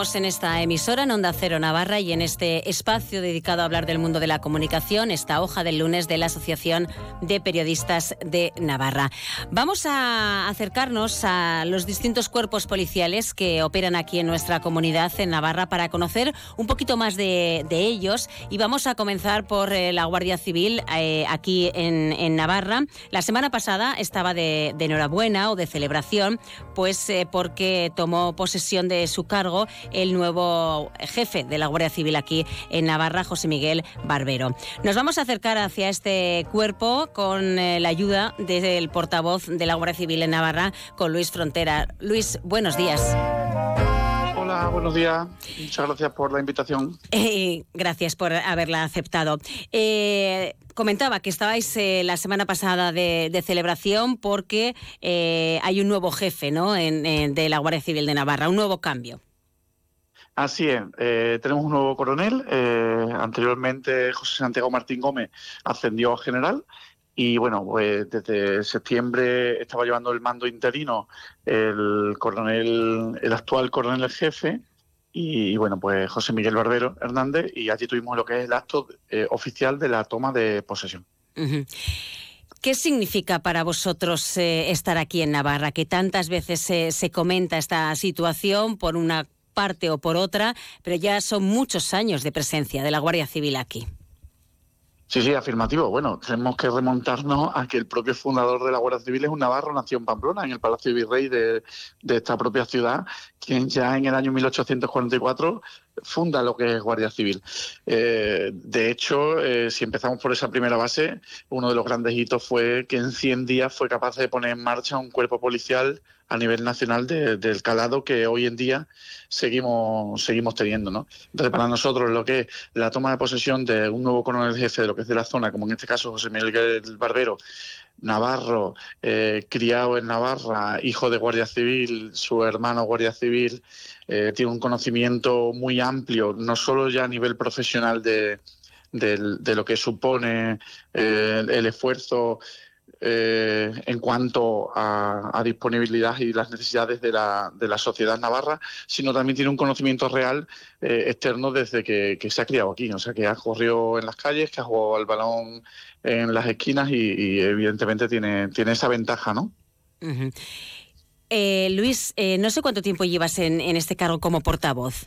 Continuamos en esta emisora, en Onda Cero Navarra, y en este espacio dedicado a hablar del mundo de la comunicación, esta hoja del lunes de la Asociación de Periodistas de Navarra. Vamos a acercarnos a los distintos cuerpos policiales que operan aquí en nuestra comunidad en Navarra para conocer un poquito más de, ellos. Y vamos a comenzar por eh, la Guardia Civil eh, aquí en, Navarra. La semana pasada estaba de, enhorabuena o de celebración, pues eh, porque tomó posesión de su cargo el nuevo jefe de la Guardia Civil aquí en Navarra, José Miguel Barbero. Nos vamos a acercar hacia este cuerpo con eh, la ayuda del portavoz de la Guardia Civil en Navarra, con Luis Frontera. Luis, buenos días. Hola, buenos días. Muchas gracias por la invitación. Eh, gracias por haberla aceptado. Eh, comentaba que estabais la semana pasada de, celebración porque hay un nuevo jefe ¿no? de la Guardia Civil de Navarra, un nuevo cambio. Así es, eh, tenemos un nuevo coronel. Eh, anteriormente José Santiago Martín Gómez ascendió a general y bueno, pues desde septiembre estaba llevando el mando interino el coronel, el actual coronel jefe y, bueno, pues José Miguel Barbero Hernández y allí tuvimos lo que es el acto eh, oficial de la toma de posesión. ¿Qué significa para vosotros estar aquí en Navarra? Que tantas veces se comenta esta situación por una parte o por otra, pero ya son muchos años de presencia de la Guardia Civil aquí. Sí, sí, afirmativo. Bueno, tenemos que remontarnos a que el propio fundador de la Guardia Civil es un navarro, nació en Pamplona, en el Palacio Virrey de, esta propia ciudad, quien ya en el año 1844 funda lo que es Guardia Civil. Eh, de hecho, eh, si empezamos por esa primera base, uno de los grandes hitos fue que en 100 días fue capaz de poner en marcha un cuerpo policial a nivel nacional del calado que hoy en día seguimos, seguimos teniendo. ¿no? Entonces, para nosotros lo que es la toma de posesión de un nuevo coronel jefe de lo que es de la zona, como en este caso José Miguel Barbero, Navarro, eh, criado en Navarra, hijo de Guardia Civil, su hermano Guardia Civil, eh, tiene un conocimiento muy amplio, no solo ya a nivel profesional de, lo que supone eh, el esfuerzo eh, en cuanto a, disponibilidad y las necesidades de la, de la, sociedad navarra, sino también tiene un conocimiento real eh, externo desde que, se ha criado aquí. O sea, que ha corrido en las calles, que ha jugado al balón en las esquinas y, evidentemente tiene, tiene esa ventaja, ¿no? Eh, Luis, no sé cuánto tiempo llevas en, en este cargo como portavoz.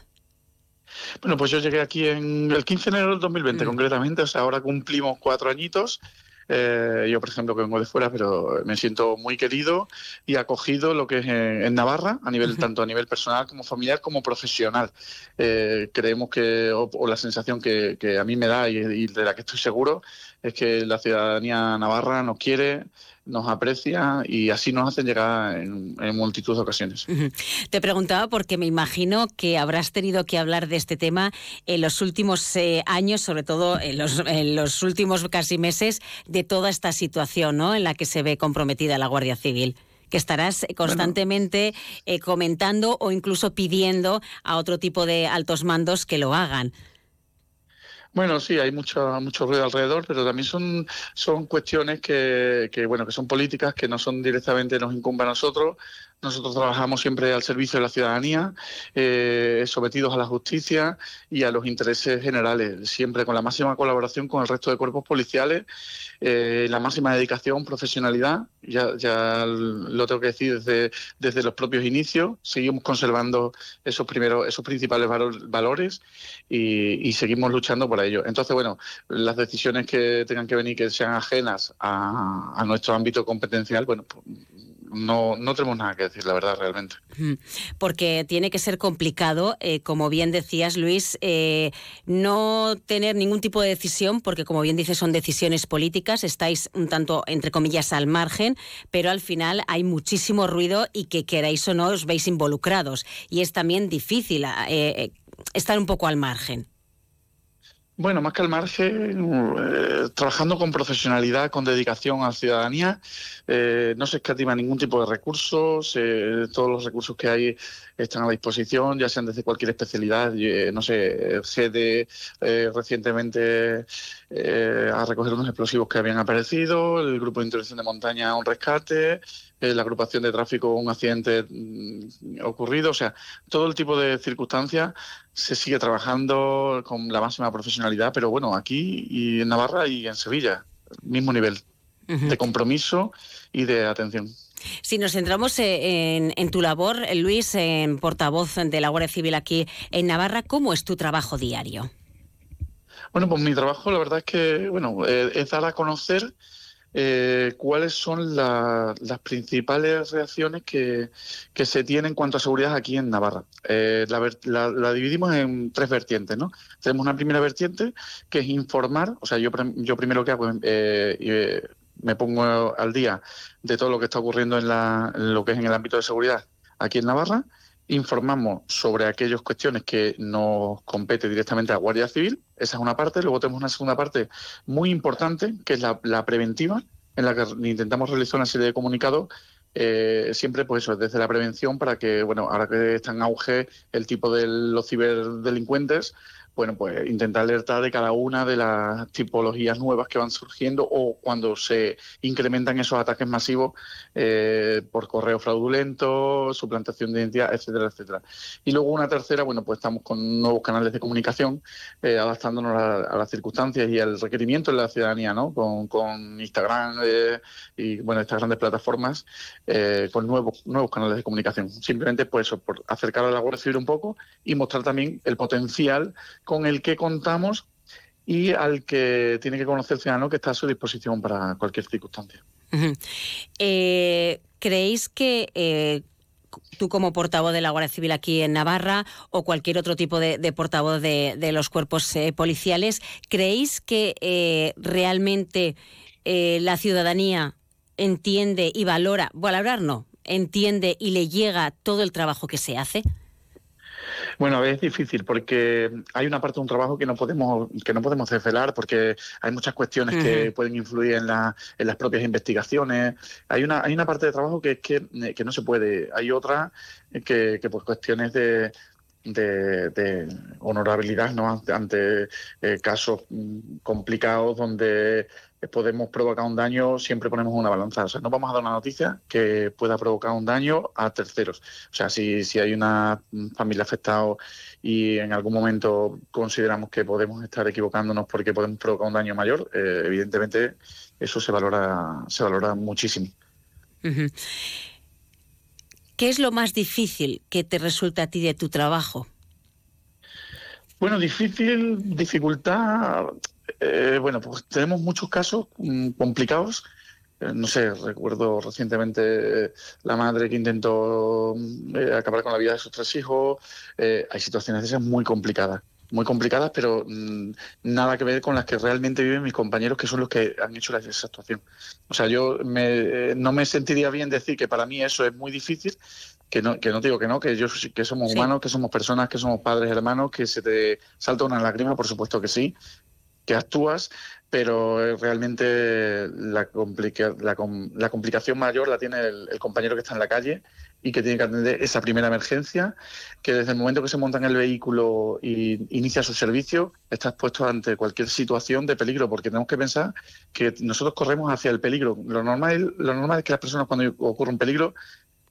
Bueno, pues yo llegué aquí en el 15 de enero del 2020, concretamente, o sea, ahora cumplimos cuatro añitos eh, yo, por ejemplo, que vengo de fuera, pero me siento muy querido y acogido lo que es en, Navarra, a nivel tanto a nivel personal como familiar como profesional. Eh, creemos que, o, la sensación que, a mí me da y de la que estoy seguro, es que la ciudadanía navarra nos quiere, nos aprecia y así nos hacen llegar en, multitud de ocasiones. Te preguntaba porque me imagino que habrás tenido que hablar de este tema en los últimos eh, años, sobre todo en los, últimos casi meses, de toda esta situación ¿no? en la que se ve comprometida la Guardia Civil que estarás constantemente eh, comentando o incluso pidiendo a otro tipo de altos mandos que lo hagan. Bueno, sí, hay mucho, mucho ruido alrededor, pero también son, son cuestiones que, bueno, que son políticas que no son directamente nos incumben a nosotros, nosotros trabajamos siempre al servicio de la ciudadanía, eh, sometidos a la justicia y a los intereses generales, siempre con la máxima colaboración con el resto de cuerpos policiales, eh, la máxima dedicación, profesionalidad, ya, ya lo tengo que decir desde, desde los propios inicios, seguimos conservando esos primeros, esos principales valores y, seguimos luchando por ello. Entonces, bueno, las decisiones que tengan que venir que sean ajenas a, a nuestro ámbito competencial, bueno, pues, no, no tenemos nada que decir, la verdad, realmente. Porque tiene que ser complicado, eh, como bien decías, Luis, eh, no tener ningún tipo de decisión, porque como bien dices, son decisiones políticas, estáis un tanto, entre comillas, al margen, pero al final hay muchísimo ruido y que queráis o no os veis involucrados. Y es también difícil eh, estar un poco al margen. Bueno, más que al margen, eh, trabajando con profesionalidad, con dedicación a la ciudadanía, eh, no se escatima ningún tipo de recursos, eh, todos los recursos que hay están a disposición, ya sean desde cualquier especialidad, no sé, GD recientemente a recoger unos explosivos que habían aparecido, el grupo de intervención de montaña un rescate, la agrupación de tráfico un accidente mm, ocurrido, o sea, todo el tipo de circunstancias se sigue trabajando con la máxima profesionalidad, pero bueno, aquí y en Navarra y en Sevilla, mismo nivel de compromiso y de atención. Si nos centramos eh, en, tu labor, Luis, en portavoz de la Guardia Civil aquí en Navarra, ¿cómo es tu trabajo diario? Bueno, pues mi trabajo, la verdad es que, bueno, eh, es dar a conocer eh, cuáles son las principales reacciones que, se tienen en cuanto a seguridad aquí en Navarra. Eh, la, dividimos en tres vertientes, ¿no? Tenemos una primera vertiente que es informar, o sea, yo, yo primero que hago, eh, me pongo al día de todo lo que está ocurriendo en, en lo que es en el ámbito de seguridad aquí en Navarra informamos sobre aquellas cuestiones que nos compete directamente a Guardia Civil, esa es una parte, luego tenemos una segunda parte muy importante, que es la, preventiva, en la que intentamos realizar una serie de comunicados eh, siempre pues eso, desde la prevención para que, bueno, ahora que está en auge el tipo de los ciberdelincuentes, bueno, pues intentar alertar de cada una de las tipologías nuevas que van surgiendo o cuando se incrementan esos ataques masivos eh, por correo fraudulento, suplantación de identidad, etcétera, etcétera. Y luego una tercera, bueno, pues estamos con nuevos canales de comunicación, eh, adaptándonos a, las circunstancias y al requerimiento de la ciudadanía, ¿no? Con, Instagram eh, y, bueno, estas grandes plataformas, con nuevos, nuevos canales de comunicación. Simplemente, pues eso, por acercar a la Guardia Civil un poco y mostrar también el potencial con el que contamos y al que tiene que conocer el ciudadano que está a su disposición para cualquier circunstancia. Eh, ¿Creéis que eh, tú como portavoz de la Guardia Civil aquí en Navarra o cualquier otro tipo de, portavoz de, los cuerpos eh, policiales, ¿creéis que realmente la ciudadanía entiende y valora, valorar no, entiende y le llega todo el trabajo que se hace? Bueno, es difícil porque hay una parte de un trabajo que no podemos que no podemos desvelar porque hay muchas cuestiones que pueden influir en, la, en las propias investigaciones. Hay una hay una parte de trabajo que es que, que no se puede. Hay otra que, que por cuestiones de, de, honorabilidad ¿no? ante, eh, casos mm, complicados donde podemos provocar un daño, siempre ponemos una balanza. O sea, no vamos a dar una noticia que pueda provocar un daño a terceros. O sea, si, si hay una familia afectada y en algún momento consideramos que podemos estar equivocándonos porque podemos provocar un daño mayor, eh, evidentemente eso se valora, se valora muchísimo. ¿Qué es lo más difícil que te resulta a ti de tu trabajo? Bueno, difícil, dificultad. Eh, bueno, pues tenemos muchos casos mm, complicados. Eh, no sé, recuerdo recientemente la madre que intentó mm, eh, acabar con la vida de sus tres hijos. hay situaciones de esas muy complicadas muy complicadas, pero mm, nada que ver con las que realmente viven mis compañeros, que son los que han hecho la, esa actuación. O sea, yo me, no me sentiría bien decir que para mí eso es muy difícil, que no, que no digo que no, que yo que somos humanos, que somos personas, que somos padres, hermanos, que se te salta una lágrima, por supuesto que sí, que actúas, pero realmente la, complica, la, la complicación mayor la tiene el, compañero que está en la calle y que tiene que atender esa primera emergencia, que desde el momento que se monta en el vehículo y inicia su servicio, está expuesto ante cualquier situación de peligro, porque tenemos que pensar que nosotros corremos hacia el peligro. Lo normal, lo normal es que las personas cuando ocurre un peligro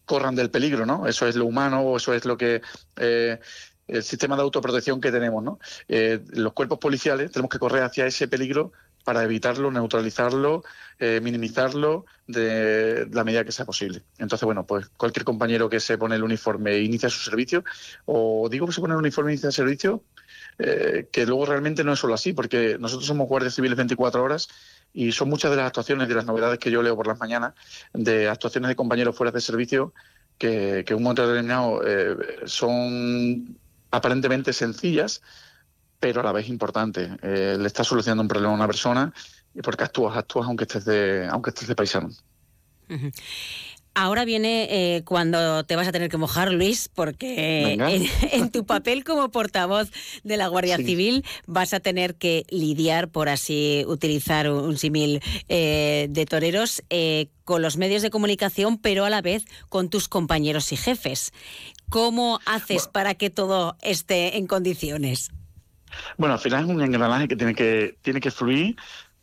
corran del peligro, ¿no? Eso es lo humano, eso es lo que... Eh, el sistema de autoprotección que tenemos. ¿no? Eh, los cuerpos policiales tenemos que correr hacia ese peligro para evitarlo, neutralizarlo, eh, minimizarlo de la medida que sea posible. Entonces, bueno, pues cualquier compañero que se pone el uniforme e inicia su servicio, o digo que se pone el uniforme e inicia el servicio, eh, que luego realmente no es solo así, porque nosotros somos guardias civiles 24 horas y son muchas de las actuaciones, de las novedades que yo leo por las mañanas, de actuaciones de compañeros fuera de servicio, que, que un momento determinado son aparentemente sencillas, pero a la vez importantes. Eh, le estás solucionando un problema a una persona y porque actúas, actúas aunque estés de, aunque estés de paisano. Ahora viene eh, cuando te vas a tener que mojar, Luis, porque <laughs> en, tu papel como portavoz de la Guardia Civil vas a tener que lidiar, por así utilizar un, símil eh, de toreros, eh, con los medios de comunicación, pero a la vez con tus compañeros y jefes. ¿Cómo haces para que todo esté en condiciones? Bueno, al final es un engranaje que tiene que, tiene que fluir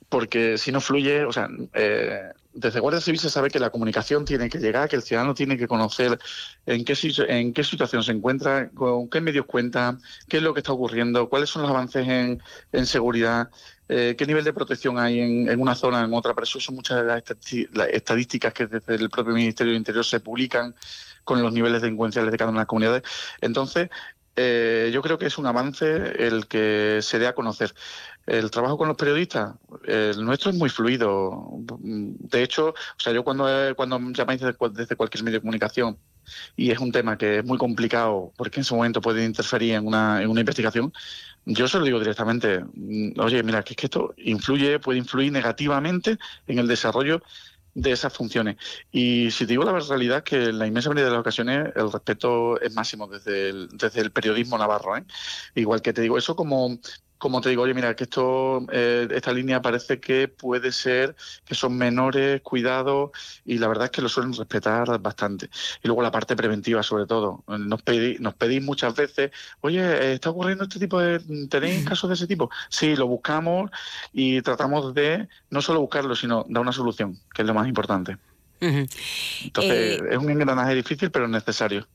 porque si no fluye, o sea, eh, desde Guardia Civil se sabe que la comunicación tiene que llegar, que el ciudadano tiene que conocer en qué, en qué situación se encuentra, con qué medios cuenta, qué es lo que está ocurriendo, cuáles son los avances en, seguridad, eh, qué nivel de protección hay en, una zona, en otra. Por eso son muchas de las, estadísticas que desde el propio Ministerio del Interior se publican con los niveles delincuenciales de cada una de las comunidades. Entonces, eh, yo creo que es un avance el que se dé a conocer. El trabajo con los periodistas, el nuestro es muy fluido. De hecho, o sea, yo cuando, cuando llamáis desde, cualquier medio de comunicación y es un tema que es muy complicado porque en su momento puede interferir en una, en una investigación, yo se lo digo directamente, mm, oye, mira, que es que esto influye, puede influir negativamente en el desarrollo de esas funciones. Y si te digo la realidad que en la inmensa mayoría de las ocasiones el respeto es máximo desde el, desde el periodismo navarro. ¿eh? Igual que te digo eso como como te digo, oye, mira, que esto, eh, esta línea parece que puede ser que son menores, cuidados, y la verdad es que lo suelen respetar bastante. Y luego la parte preventiva, sobre todo. Nos, pedí, nos pedís muchas veces, oye, ¿está ocurriendo este tipo de. ¿Tenéis casos de ese tipo? Sí, lo buscamos y tratamos de no solo buscarlo, sino dar una solución, que es lo más importante. Entonces, eh, es un engranaje difícil, pero necesario.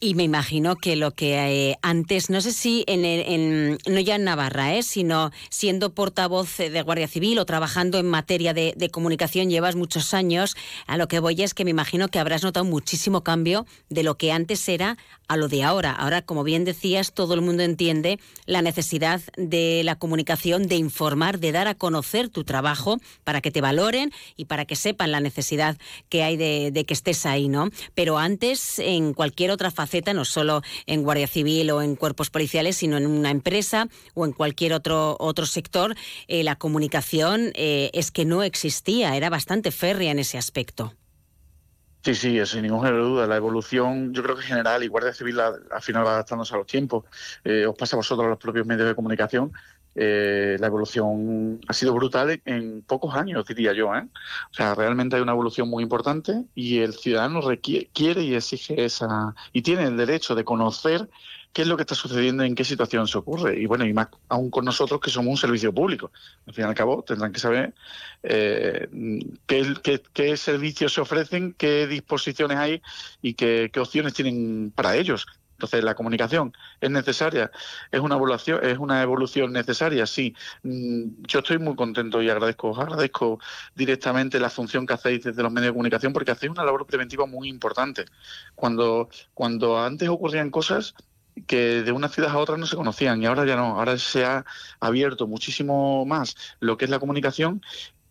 Y me imagino que lo que eh, antes, no sé si en, no ya en Navarra, eh, sino siendo portavoz de Guardia Civil o trabajando en materia de, comunicación, llevas muchos años. A lo que voy es que me imagino que habrás notado muchísimo cambio de lo que antes era a lo de ahora. Ahora, como bien decías, todo el mundo entiende la necesidad de la comunicación, de informar, de dar a conocer tu trabajo para que te valoren y para que sepan la necesidad que hay de, que estés ahí, ¿no? Pero antes, en cualquier otra faceta, no solo en Guardia Civil o en cuerpos policiales, sino en una empresa o en cualquier otro, otro sector, eh, la comunicación eh, es que no existía, era bastante férrea en ese aspecto. Sí, sí, sin ninguna duda. La evolución, yo creo que general y Guardia Civil al final adaptándose a los tiempos. Eh, os pasa a vosotros los propios medios de comunicación. la evolución ha sido brutal en pocos años, diría yo. ¿eh? O sea, realmente hay una evolución muy importante y el ciudadano requiere, quiere y exige esa, y tiene el derecho de conocer qué es lo que está sucediendo, en qué situación se ocurre. Y bueno, y más aún con nosotros que somos un servicio público. Al fin y al cabo, tendrán que saber eh, qué, servicios se ofrecen, qué disposiciones hay y qué, opciones tienen para ellos. Entonces, la comunicación es necesaria, es una evolución, es una evolución necesaria, sí. Mm, yo estoy muy contento y agradezco, agradezco directamente la función que hacéis desde los medios de comunicación porque hacéis una labor preventiva muy importante. Cuando, cuando antes ocurrían cosas, que de una ciudad a otra no se conocían y ahora ya no, ahora se ha abierto muchísimo más lo que es la comunicación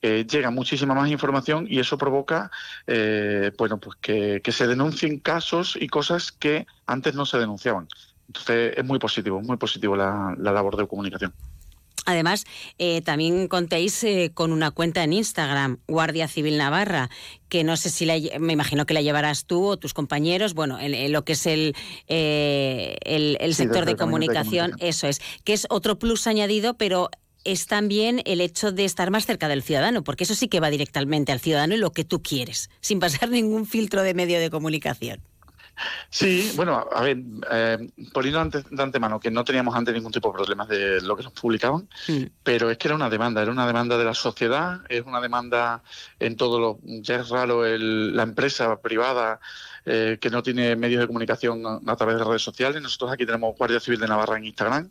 eh, llega muchísima más información y eso provoca eh, bueno pues que, se denuncien casos y cosas que antes no se denunciaban. Entonces es muy positivo muy positivo la labor de comunicación Además, eh, también contéis eh, con una cuenta en Instagram, Guardia Civil Navarra, que no sé si la, me imagino que la llevarás tú o tus compañeros, bueno, en, lo que es el, eh, el, sector de comunicación, eso es, que es otro plus añadido, pero es también el hecho de estar más cerca del ciudadano, porque eso sí que va directamente al ciudadano y lo que tú quieres, sin pasar <laughs> ningún filtro de medio de comunicación. Sí, bueno, a ver, eh, poniendo de antemano que no teníamos antes ningún tipo de problemas de lo que nos publicaban, mm. pero es que era una demanda, era una demanda de la sociedad, es una demanda en todo lo. Ya es raro el, la empresa privada eh, que no tiene medios de comunicación a, través de redes sociales. Nosotros aquí tenemos Guardia Civil de Navarra en Instagram.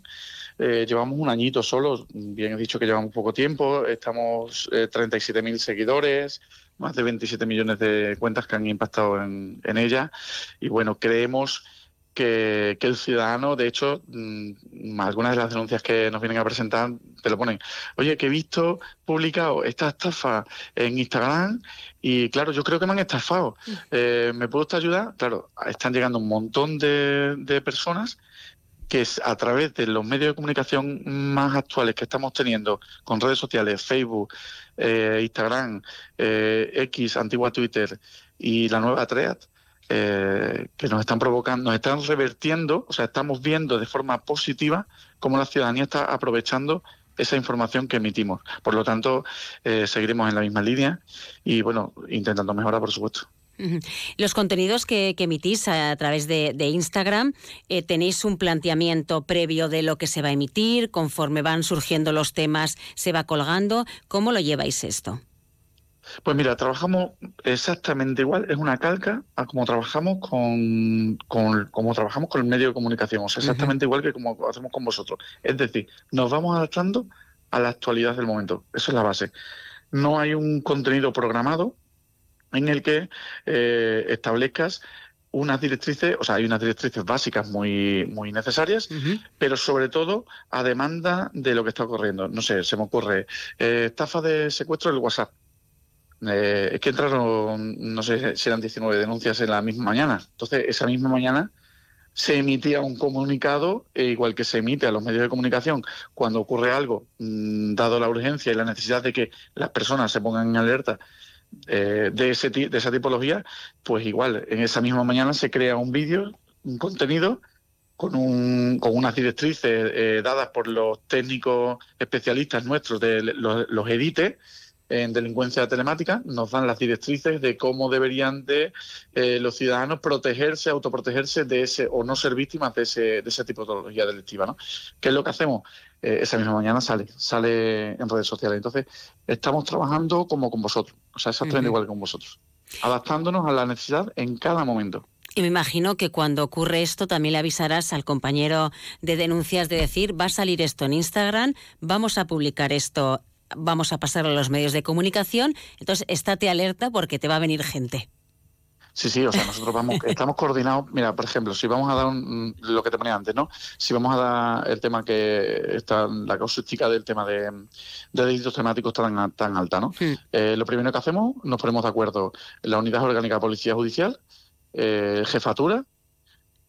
Eh, llevamos un añito solo, bien he dicho que llevamos poco tiempo, estamos eh, 37.000 seguidores, más de 27 millones de cuentas que han impactado en, ella. Y bueno, creemos que, el ciudadano, de hecho, mm, algunas de las denuncias que nos vienen a presentar te lo ponen. Oye, que he visto publicado esta estafa en Instagram y claro, yo creo que me han estafado. Eh, ¿Me puedo ayudar? Claro, están llegando un montón de, de personas que es a través de los medios de comunicación más actuales que estamos teniendo, con redes sociales, Facebook, eh, Instagram, eh, X, antigua Twitter, y la nueva TREAD, eh, que nos están provocando, nos están revertiendo, o sea, estamos viendo de forma positiva cómo la ciudadanía está aprovechando esa información que emitimos. Por lo tanto, eh, seguiremos en la misma línea y, bueno, intentando mejorar, por supuesto. Los contenidos que, emitís a través de, Instagram, eh, ¿tenéis un planteamiento previo de lo que se va a emitir? Conforme van surgiendo los temas, se va colgando. ¿Cómo lo lleváis esto? Pues mira, trabajamos exactamente igual, es una calca a como trabajamos con, como trabajamos con el medio de comunicación, o sea, exactamente igual que como hacemos con vosotros. Es decir, nos vamos adaptando a la actualidad del momento, eso es la base. No hay un contenido programado en el que eh, establezcas unas directrices, o sea, hay unas directrices básicas muy, muy necesarias, pero sobre todo a demanda de lo que está ocurriendo. No sé, se me ocurre, eh, estafa de secuestro del WhatsApp eh, es que entraron, no sé si eran 19 denuncias en la misma mañana. Entonces, esa misma mañana se emitía un comunicado, e igual que se emite a los medios de comunicación cuando ocurre algo, mm, dado la urgencia y la necesidad de que las personas se pongan en alerta eh, de, ese, de esa tipología, pues igual, en esa misma mañana se crea un vídeo, un contenido con, un, con unas directrices eh, dadas por los técnicos especialistas nuestros de los, los edites en delincuencia telemática nos dan las directrices de cómo deberían de eh, los ciudadanos protegerse, autoprotegerse de ese o no ser víctimas de ese, de ese tipo de patología delictiva. ¿no? ¿Qué es lo que hacemos? Eh, esa misma mañana sale, sale en redes sociales. Entonces, estamos trabajando como con vosotros, o sea, exactamente igual que con vosotros, adaptándonos a la necesidad en cada momento. Y me imagino que cuando ocurre esto también le avisarás al compañero de denuncias de decir, va a salir esto en Instagram, vamos a publicar esto vamos a pasar a los medios de comunicación, entonces estate alerta porque te va a venir gente. Sí, sí, o sea, nosotros vamos, <laughs> estamos coordinados. Mira, por ejemplo, si vamos a dar lo que te ponía antes, ¿no? Si vamos a dar el tema que está, la causística del tema de, de delitos temáticos tan, tan alta, ¿no? Hmm. Eh, lo primero que hacemos, nos ponemos de acuerdo la Unidad Orgánica de Policía Judicial, eh, Jefatura,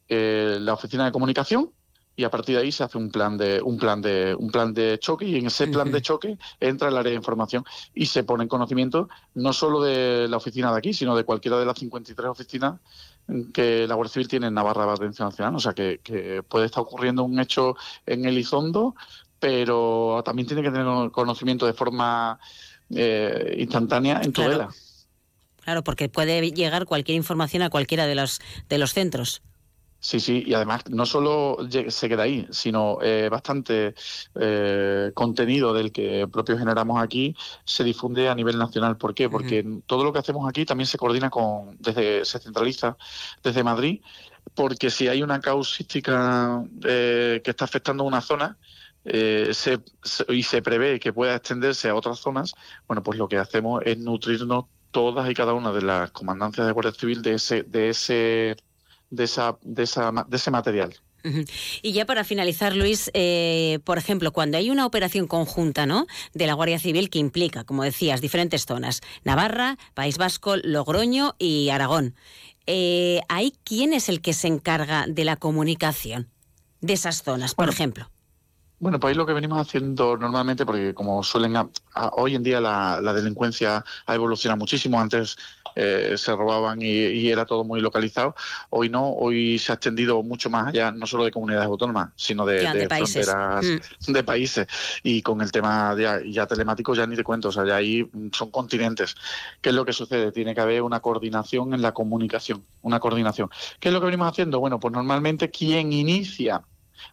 eh, la Oficina de Comunicación y a partir de ahí se hace un plan de un plan de un plan de choque y en ese plan de choque entra el área de información y se pone en conocimiento no solo de la oficina de aquí sino de cualquiera de las 53 oficinas que la Guardia Civil tiene en Navarra de Atención Nacional. O sea que, puede estar ocurriendo un hecho en Elizondo pero también tiene que tener conocimiento de forma eh, instantánea en Tudela. Claro porque puede llegar cualquier información a cualquiera de los de los centros Sí, sí, y además no solo se queda ahí, sino eh, bastante eh, contenido del que propio generamos aquí se difunde a nivel nacional. ¿Por qué? Porque todo lo que hacemos aquí también se coordina con, desde, se centraliza desde Madrid, porque si hay una causística eh, que está afectando a una zona, se, y se prevé que pueda extenderse a otras zonas, bueno, pues lo que hacemos es nutrirnos todas y cada una de las comandancias de Guardia Civil de ese, de ese de, esa, de, esa, de ese material. Y ya para finalizar, Luis, eh, por ejemplo, cuando hay una operación conjunta ¿no? de la Guardia Civil que implica, como decías, diferentes zonas, Navarra, País Vasco, Logroño y Aragón, eh, ¿ahí quién es el que se encarga de la comunicación de esas zonas, por ejemplo? Bueno, pues ahí lo que venimos haciendo normalmente, porque como suelen, hoy en día la, delincuencia ha evolucionado muchísimo. Antes eh, se robaban y, era todo muy localizado. Hoy no, hoy se ha extendido mucho más allá, no solo de comunidades autónomas, sino de, fronteras mm. de países. Y con el tema ya telemático ya ni te cuento, o sea, ya ahí son continentes. ¿Qué es lo que sucede? Tiene que haber una coordinación en la comunicación, una coordinación. ¿Qué es lo que venimos haciendo? Bueno, pues normalmente quien inicia,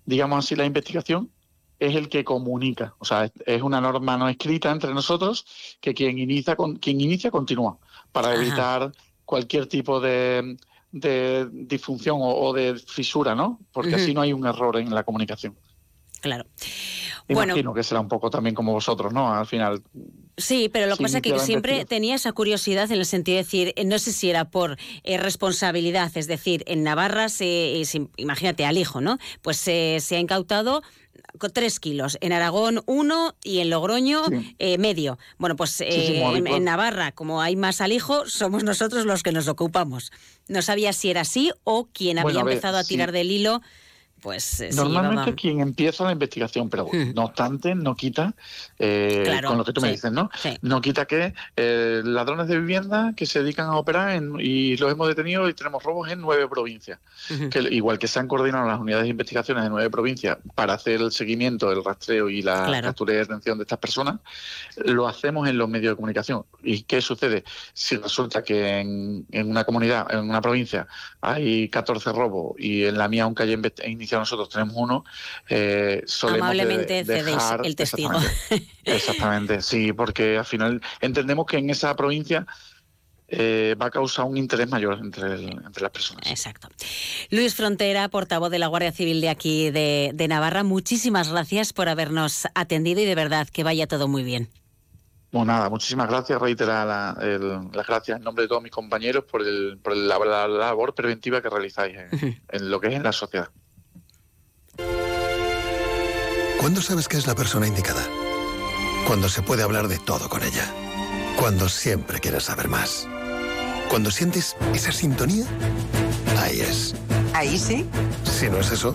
digamos así, la investigación es el que comunica. O sea, es una norma no escrita entre nosotros que quien inicia, quien inicia continúa para evitar cualquier tipo de, disfunción o, de fisura, ¿no? Porque así no hay un error en la comunicación. Claro. Imagino bueno, que será un poco también como vosotros, ¿no? Al final. Sí, pero lo que pasa es que siempre tenía esa curiosidad en el sentido de decir, eh, no sé si era por eh, responsabilidad, es decir, en Navarra, se, imagínate al hijo, ¿no? Pues se ha incautado tres kilos, en Aragón uno y en Logroño eh, medio. Bueno, pues eh, en, Navarra, como hay más alijo, somos nosotros los que nos ocupamos. No sabía si era así o quien había empezado a tirar del hilo pues eh, Normalmente quien empieza la investigación, pero Hmm. no obstante, no quita, eh, Claro, con lo que tú me dices, ¿no? sí. No quita que eh, ladrones de vivienda que se dedican a operar en- y los hemos detenido y tenemos robos en nueve provincias. Que, igual que se han coordinado las unidades de investigaciones de nueve provincias para hacer el seguimiento, el rastreo y la Claro. captura y detención de estas personas, lo hacemos en los medios de comunicación. ¿Y qué sucede? Si resulta que en, en una comunidad, en una provincia, hay 14 robos y en la mía, aunque haya nosotros, tenemos uno, eh, solemos de- Amablemente cedéis dejar- el testigo. Exactamente, Exactamente, sí, porque al final entendemos que en esa provincia eh, va a causar un interés mayor entre, el- entre las personas. Exacto. Luis Frontera, portavoz de la Guardia Civil de aquí de, de Navarra, muchísimas gracias por habernos atendido y de verdad que vaya todo muy bien. Pues nada, muchísimas gracias, reiterar la- las gracias en nombre de todos mis compañeros por, el, por la, la labor preventiva que realizáis en, en lo que es en la sociedad. ¿Cuándo sabes que es la persona indicada? Cuando se puede hablar de todo con ella. Cuando siempre quieres saber más. Cuando sientes esa sintonía, ahí es. Ahí sí. Si no es eso,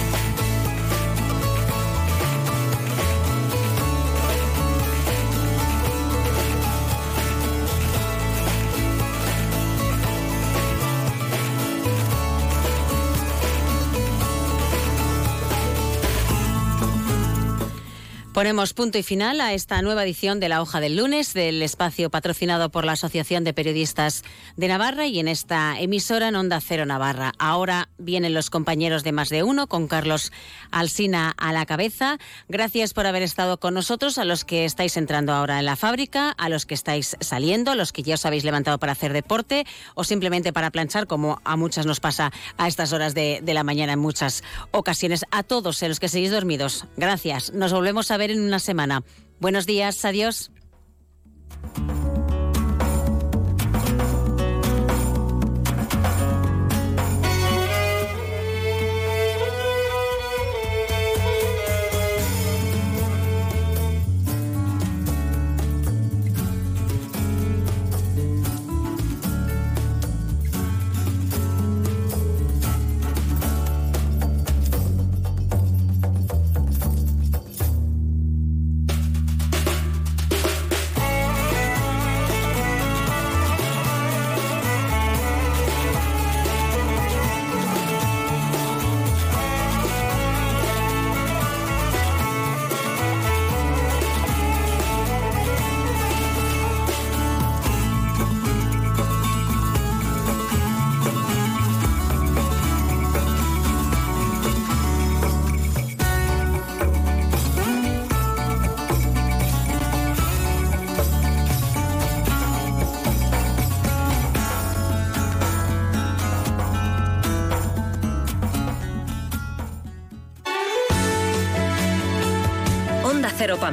Ponemos punto y final a esta nueva edición de la Hoja del Lunes, del espacio patrocinado por la Asociación de Periodistas de Navarra y en esta emisora en Onda Cero Navarra. Ahora vienen los compañeros de Más de Uno con Carlos Alsina a la cabeza. Gracias por haber estado con nosotros, a los que estáis entrando ahora en la fábrica, a los que estáis saliendo, a los que ya os habéis levantado para hacer deporte o simplemente para planchar, como a muchas nos pasa a estas horas de, de la mañana en muchas ocasiones. A todos, a los que seguís dormidos, gracias. Nos volvemos a ver en una semana. Buenos días, adiós.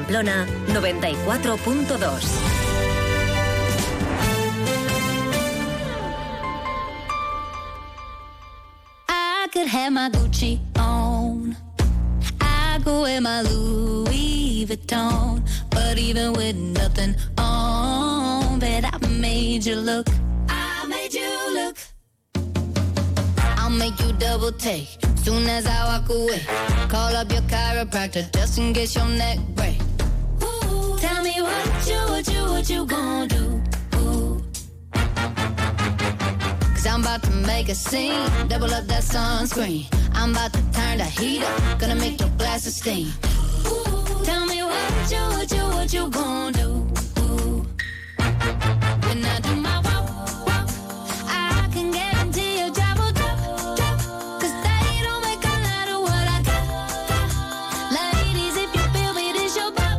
Pamplona 94.2. I could have my Gucci on. I go wear my Louis Vuitton. But even with nothing on, bet I made you look. I made you look. I'll make you double take soon as I walk away. Call up your chiropractor just in case your neck break. Make a scene, double up that sunscreen. I'm about to turn the heat up, gonna make your glasses steam. Ooh, tell me what you, what you, what you gonna do? Ooh. When I do my walk, walk, I can guarantee a double drop, drop. Cause that ain't a wick, I'm out of what I got. Ladies, if you trouble drop,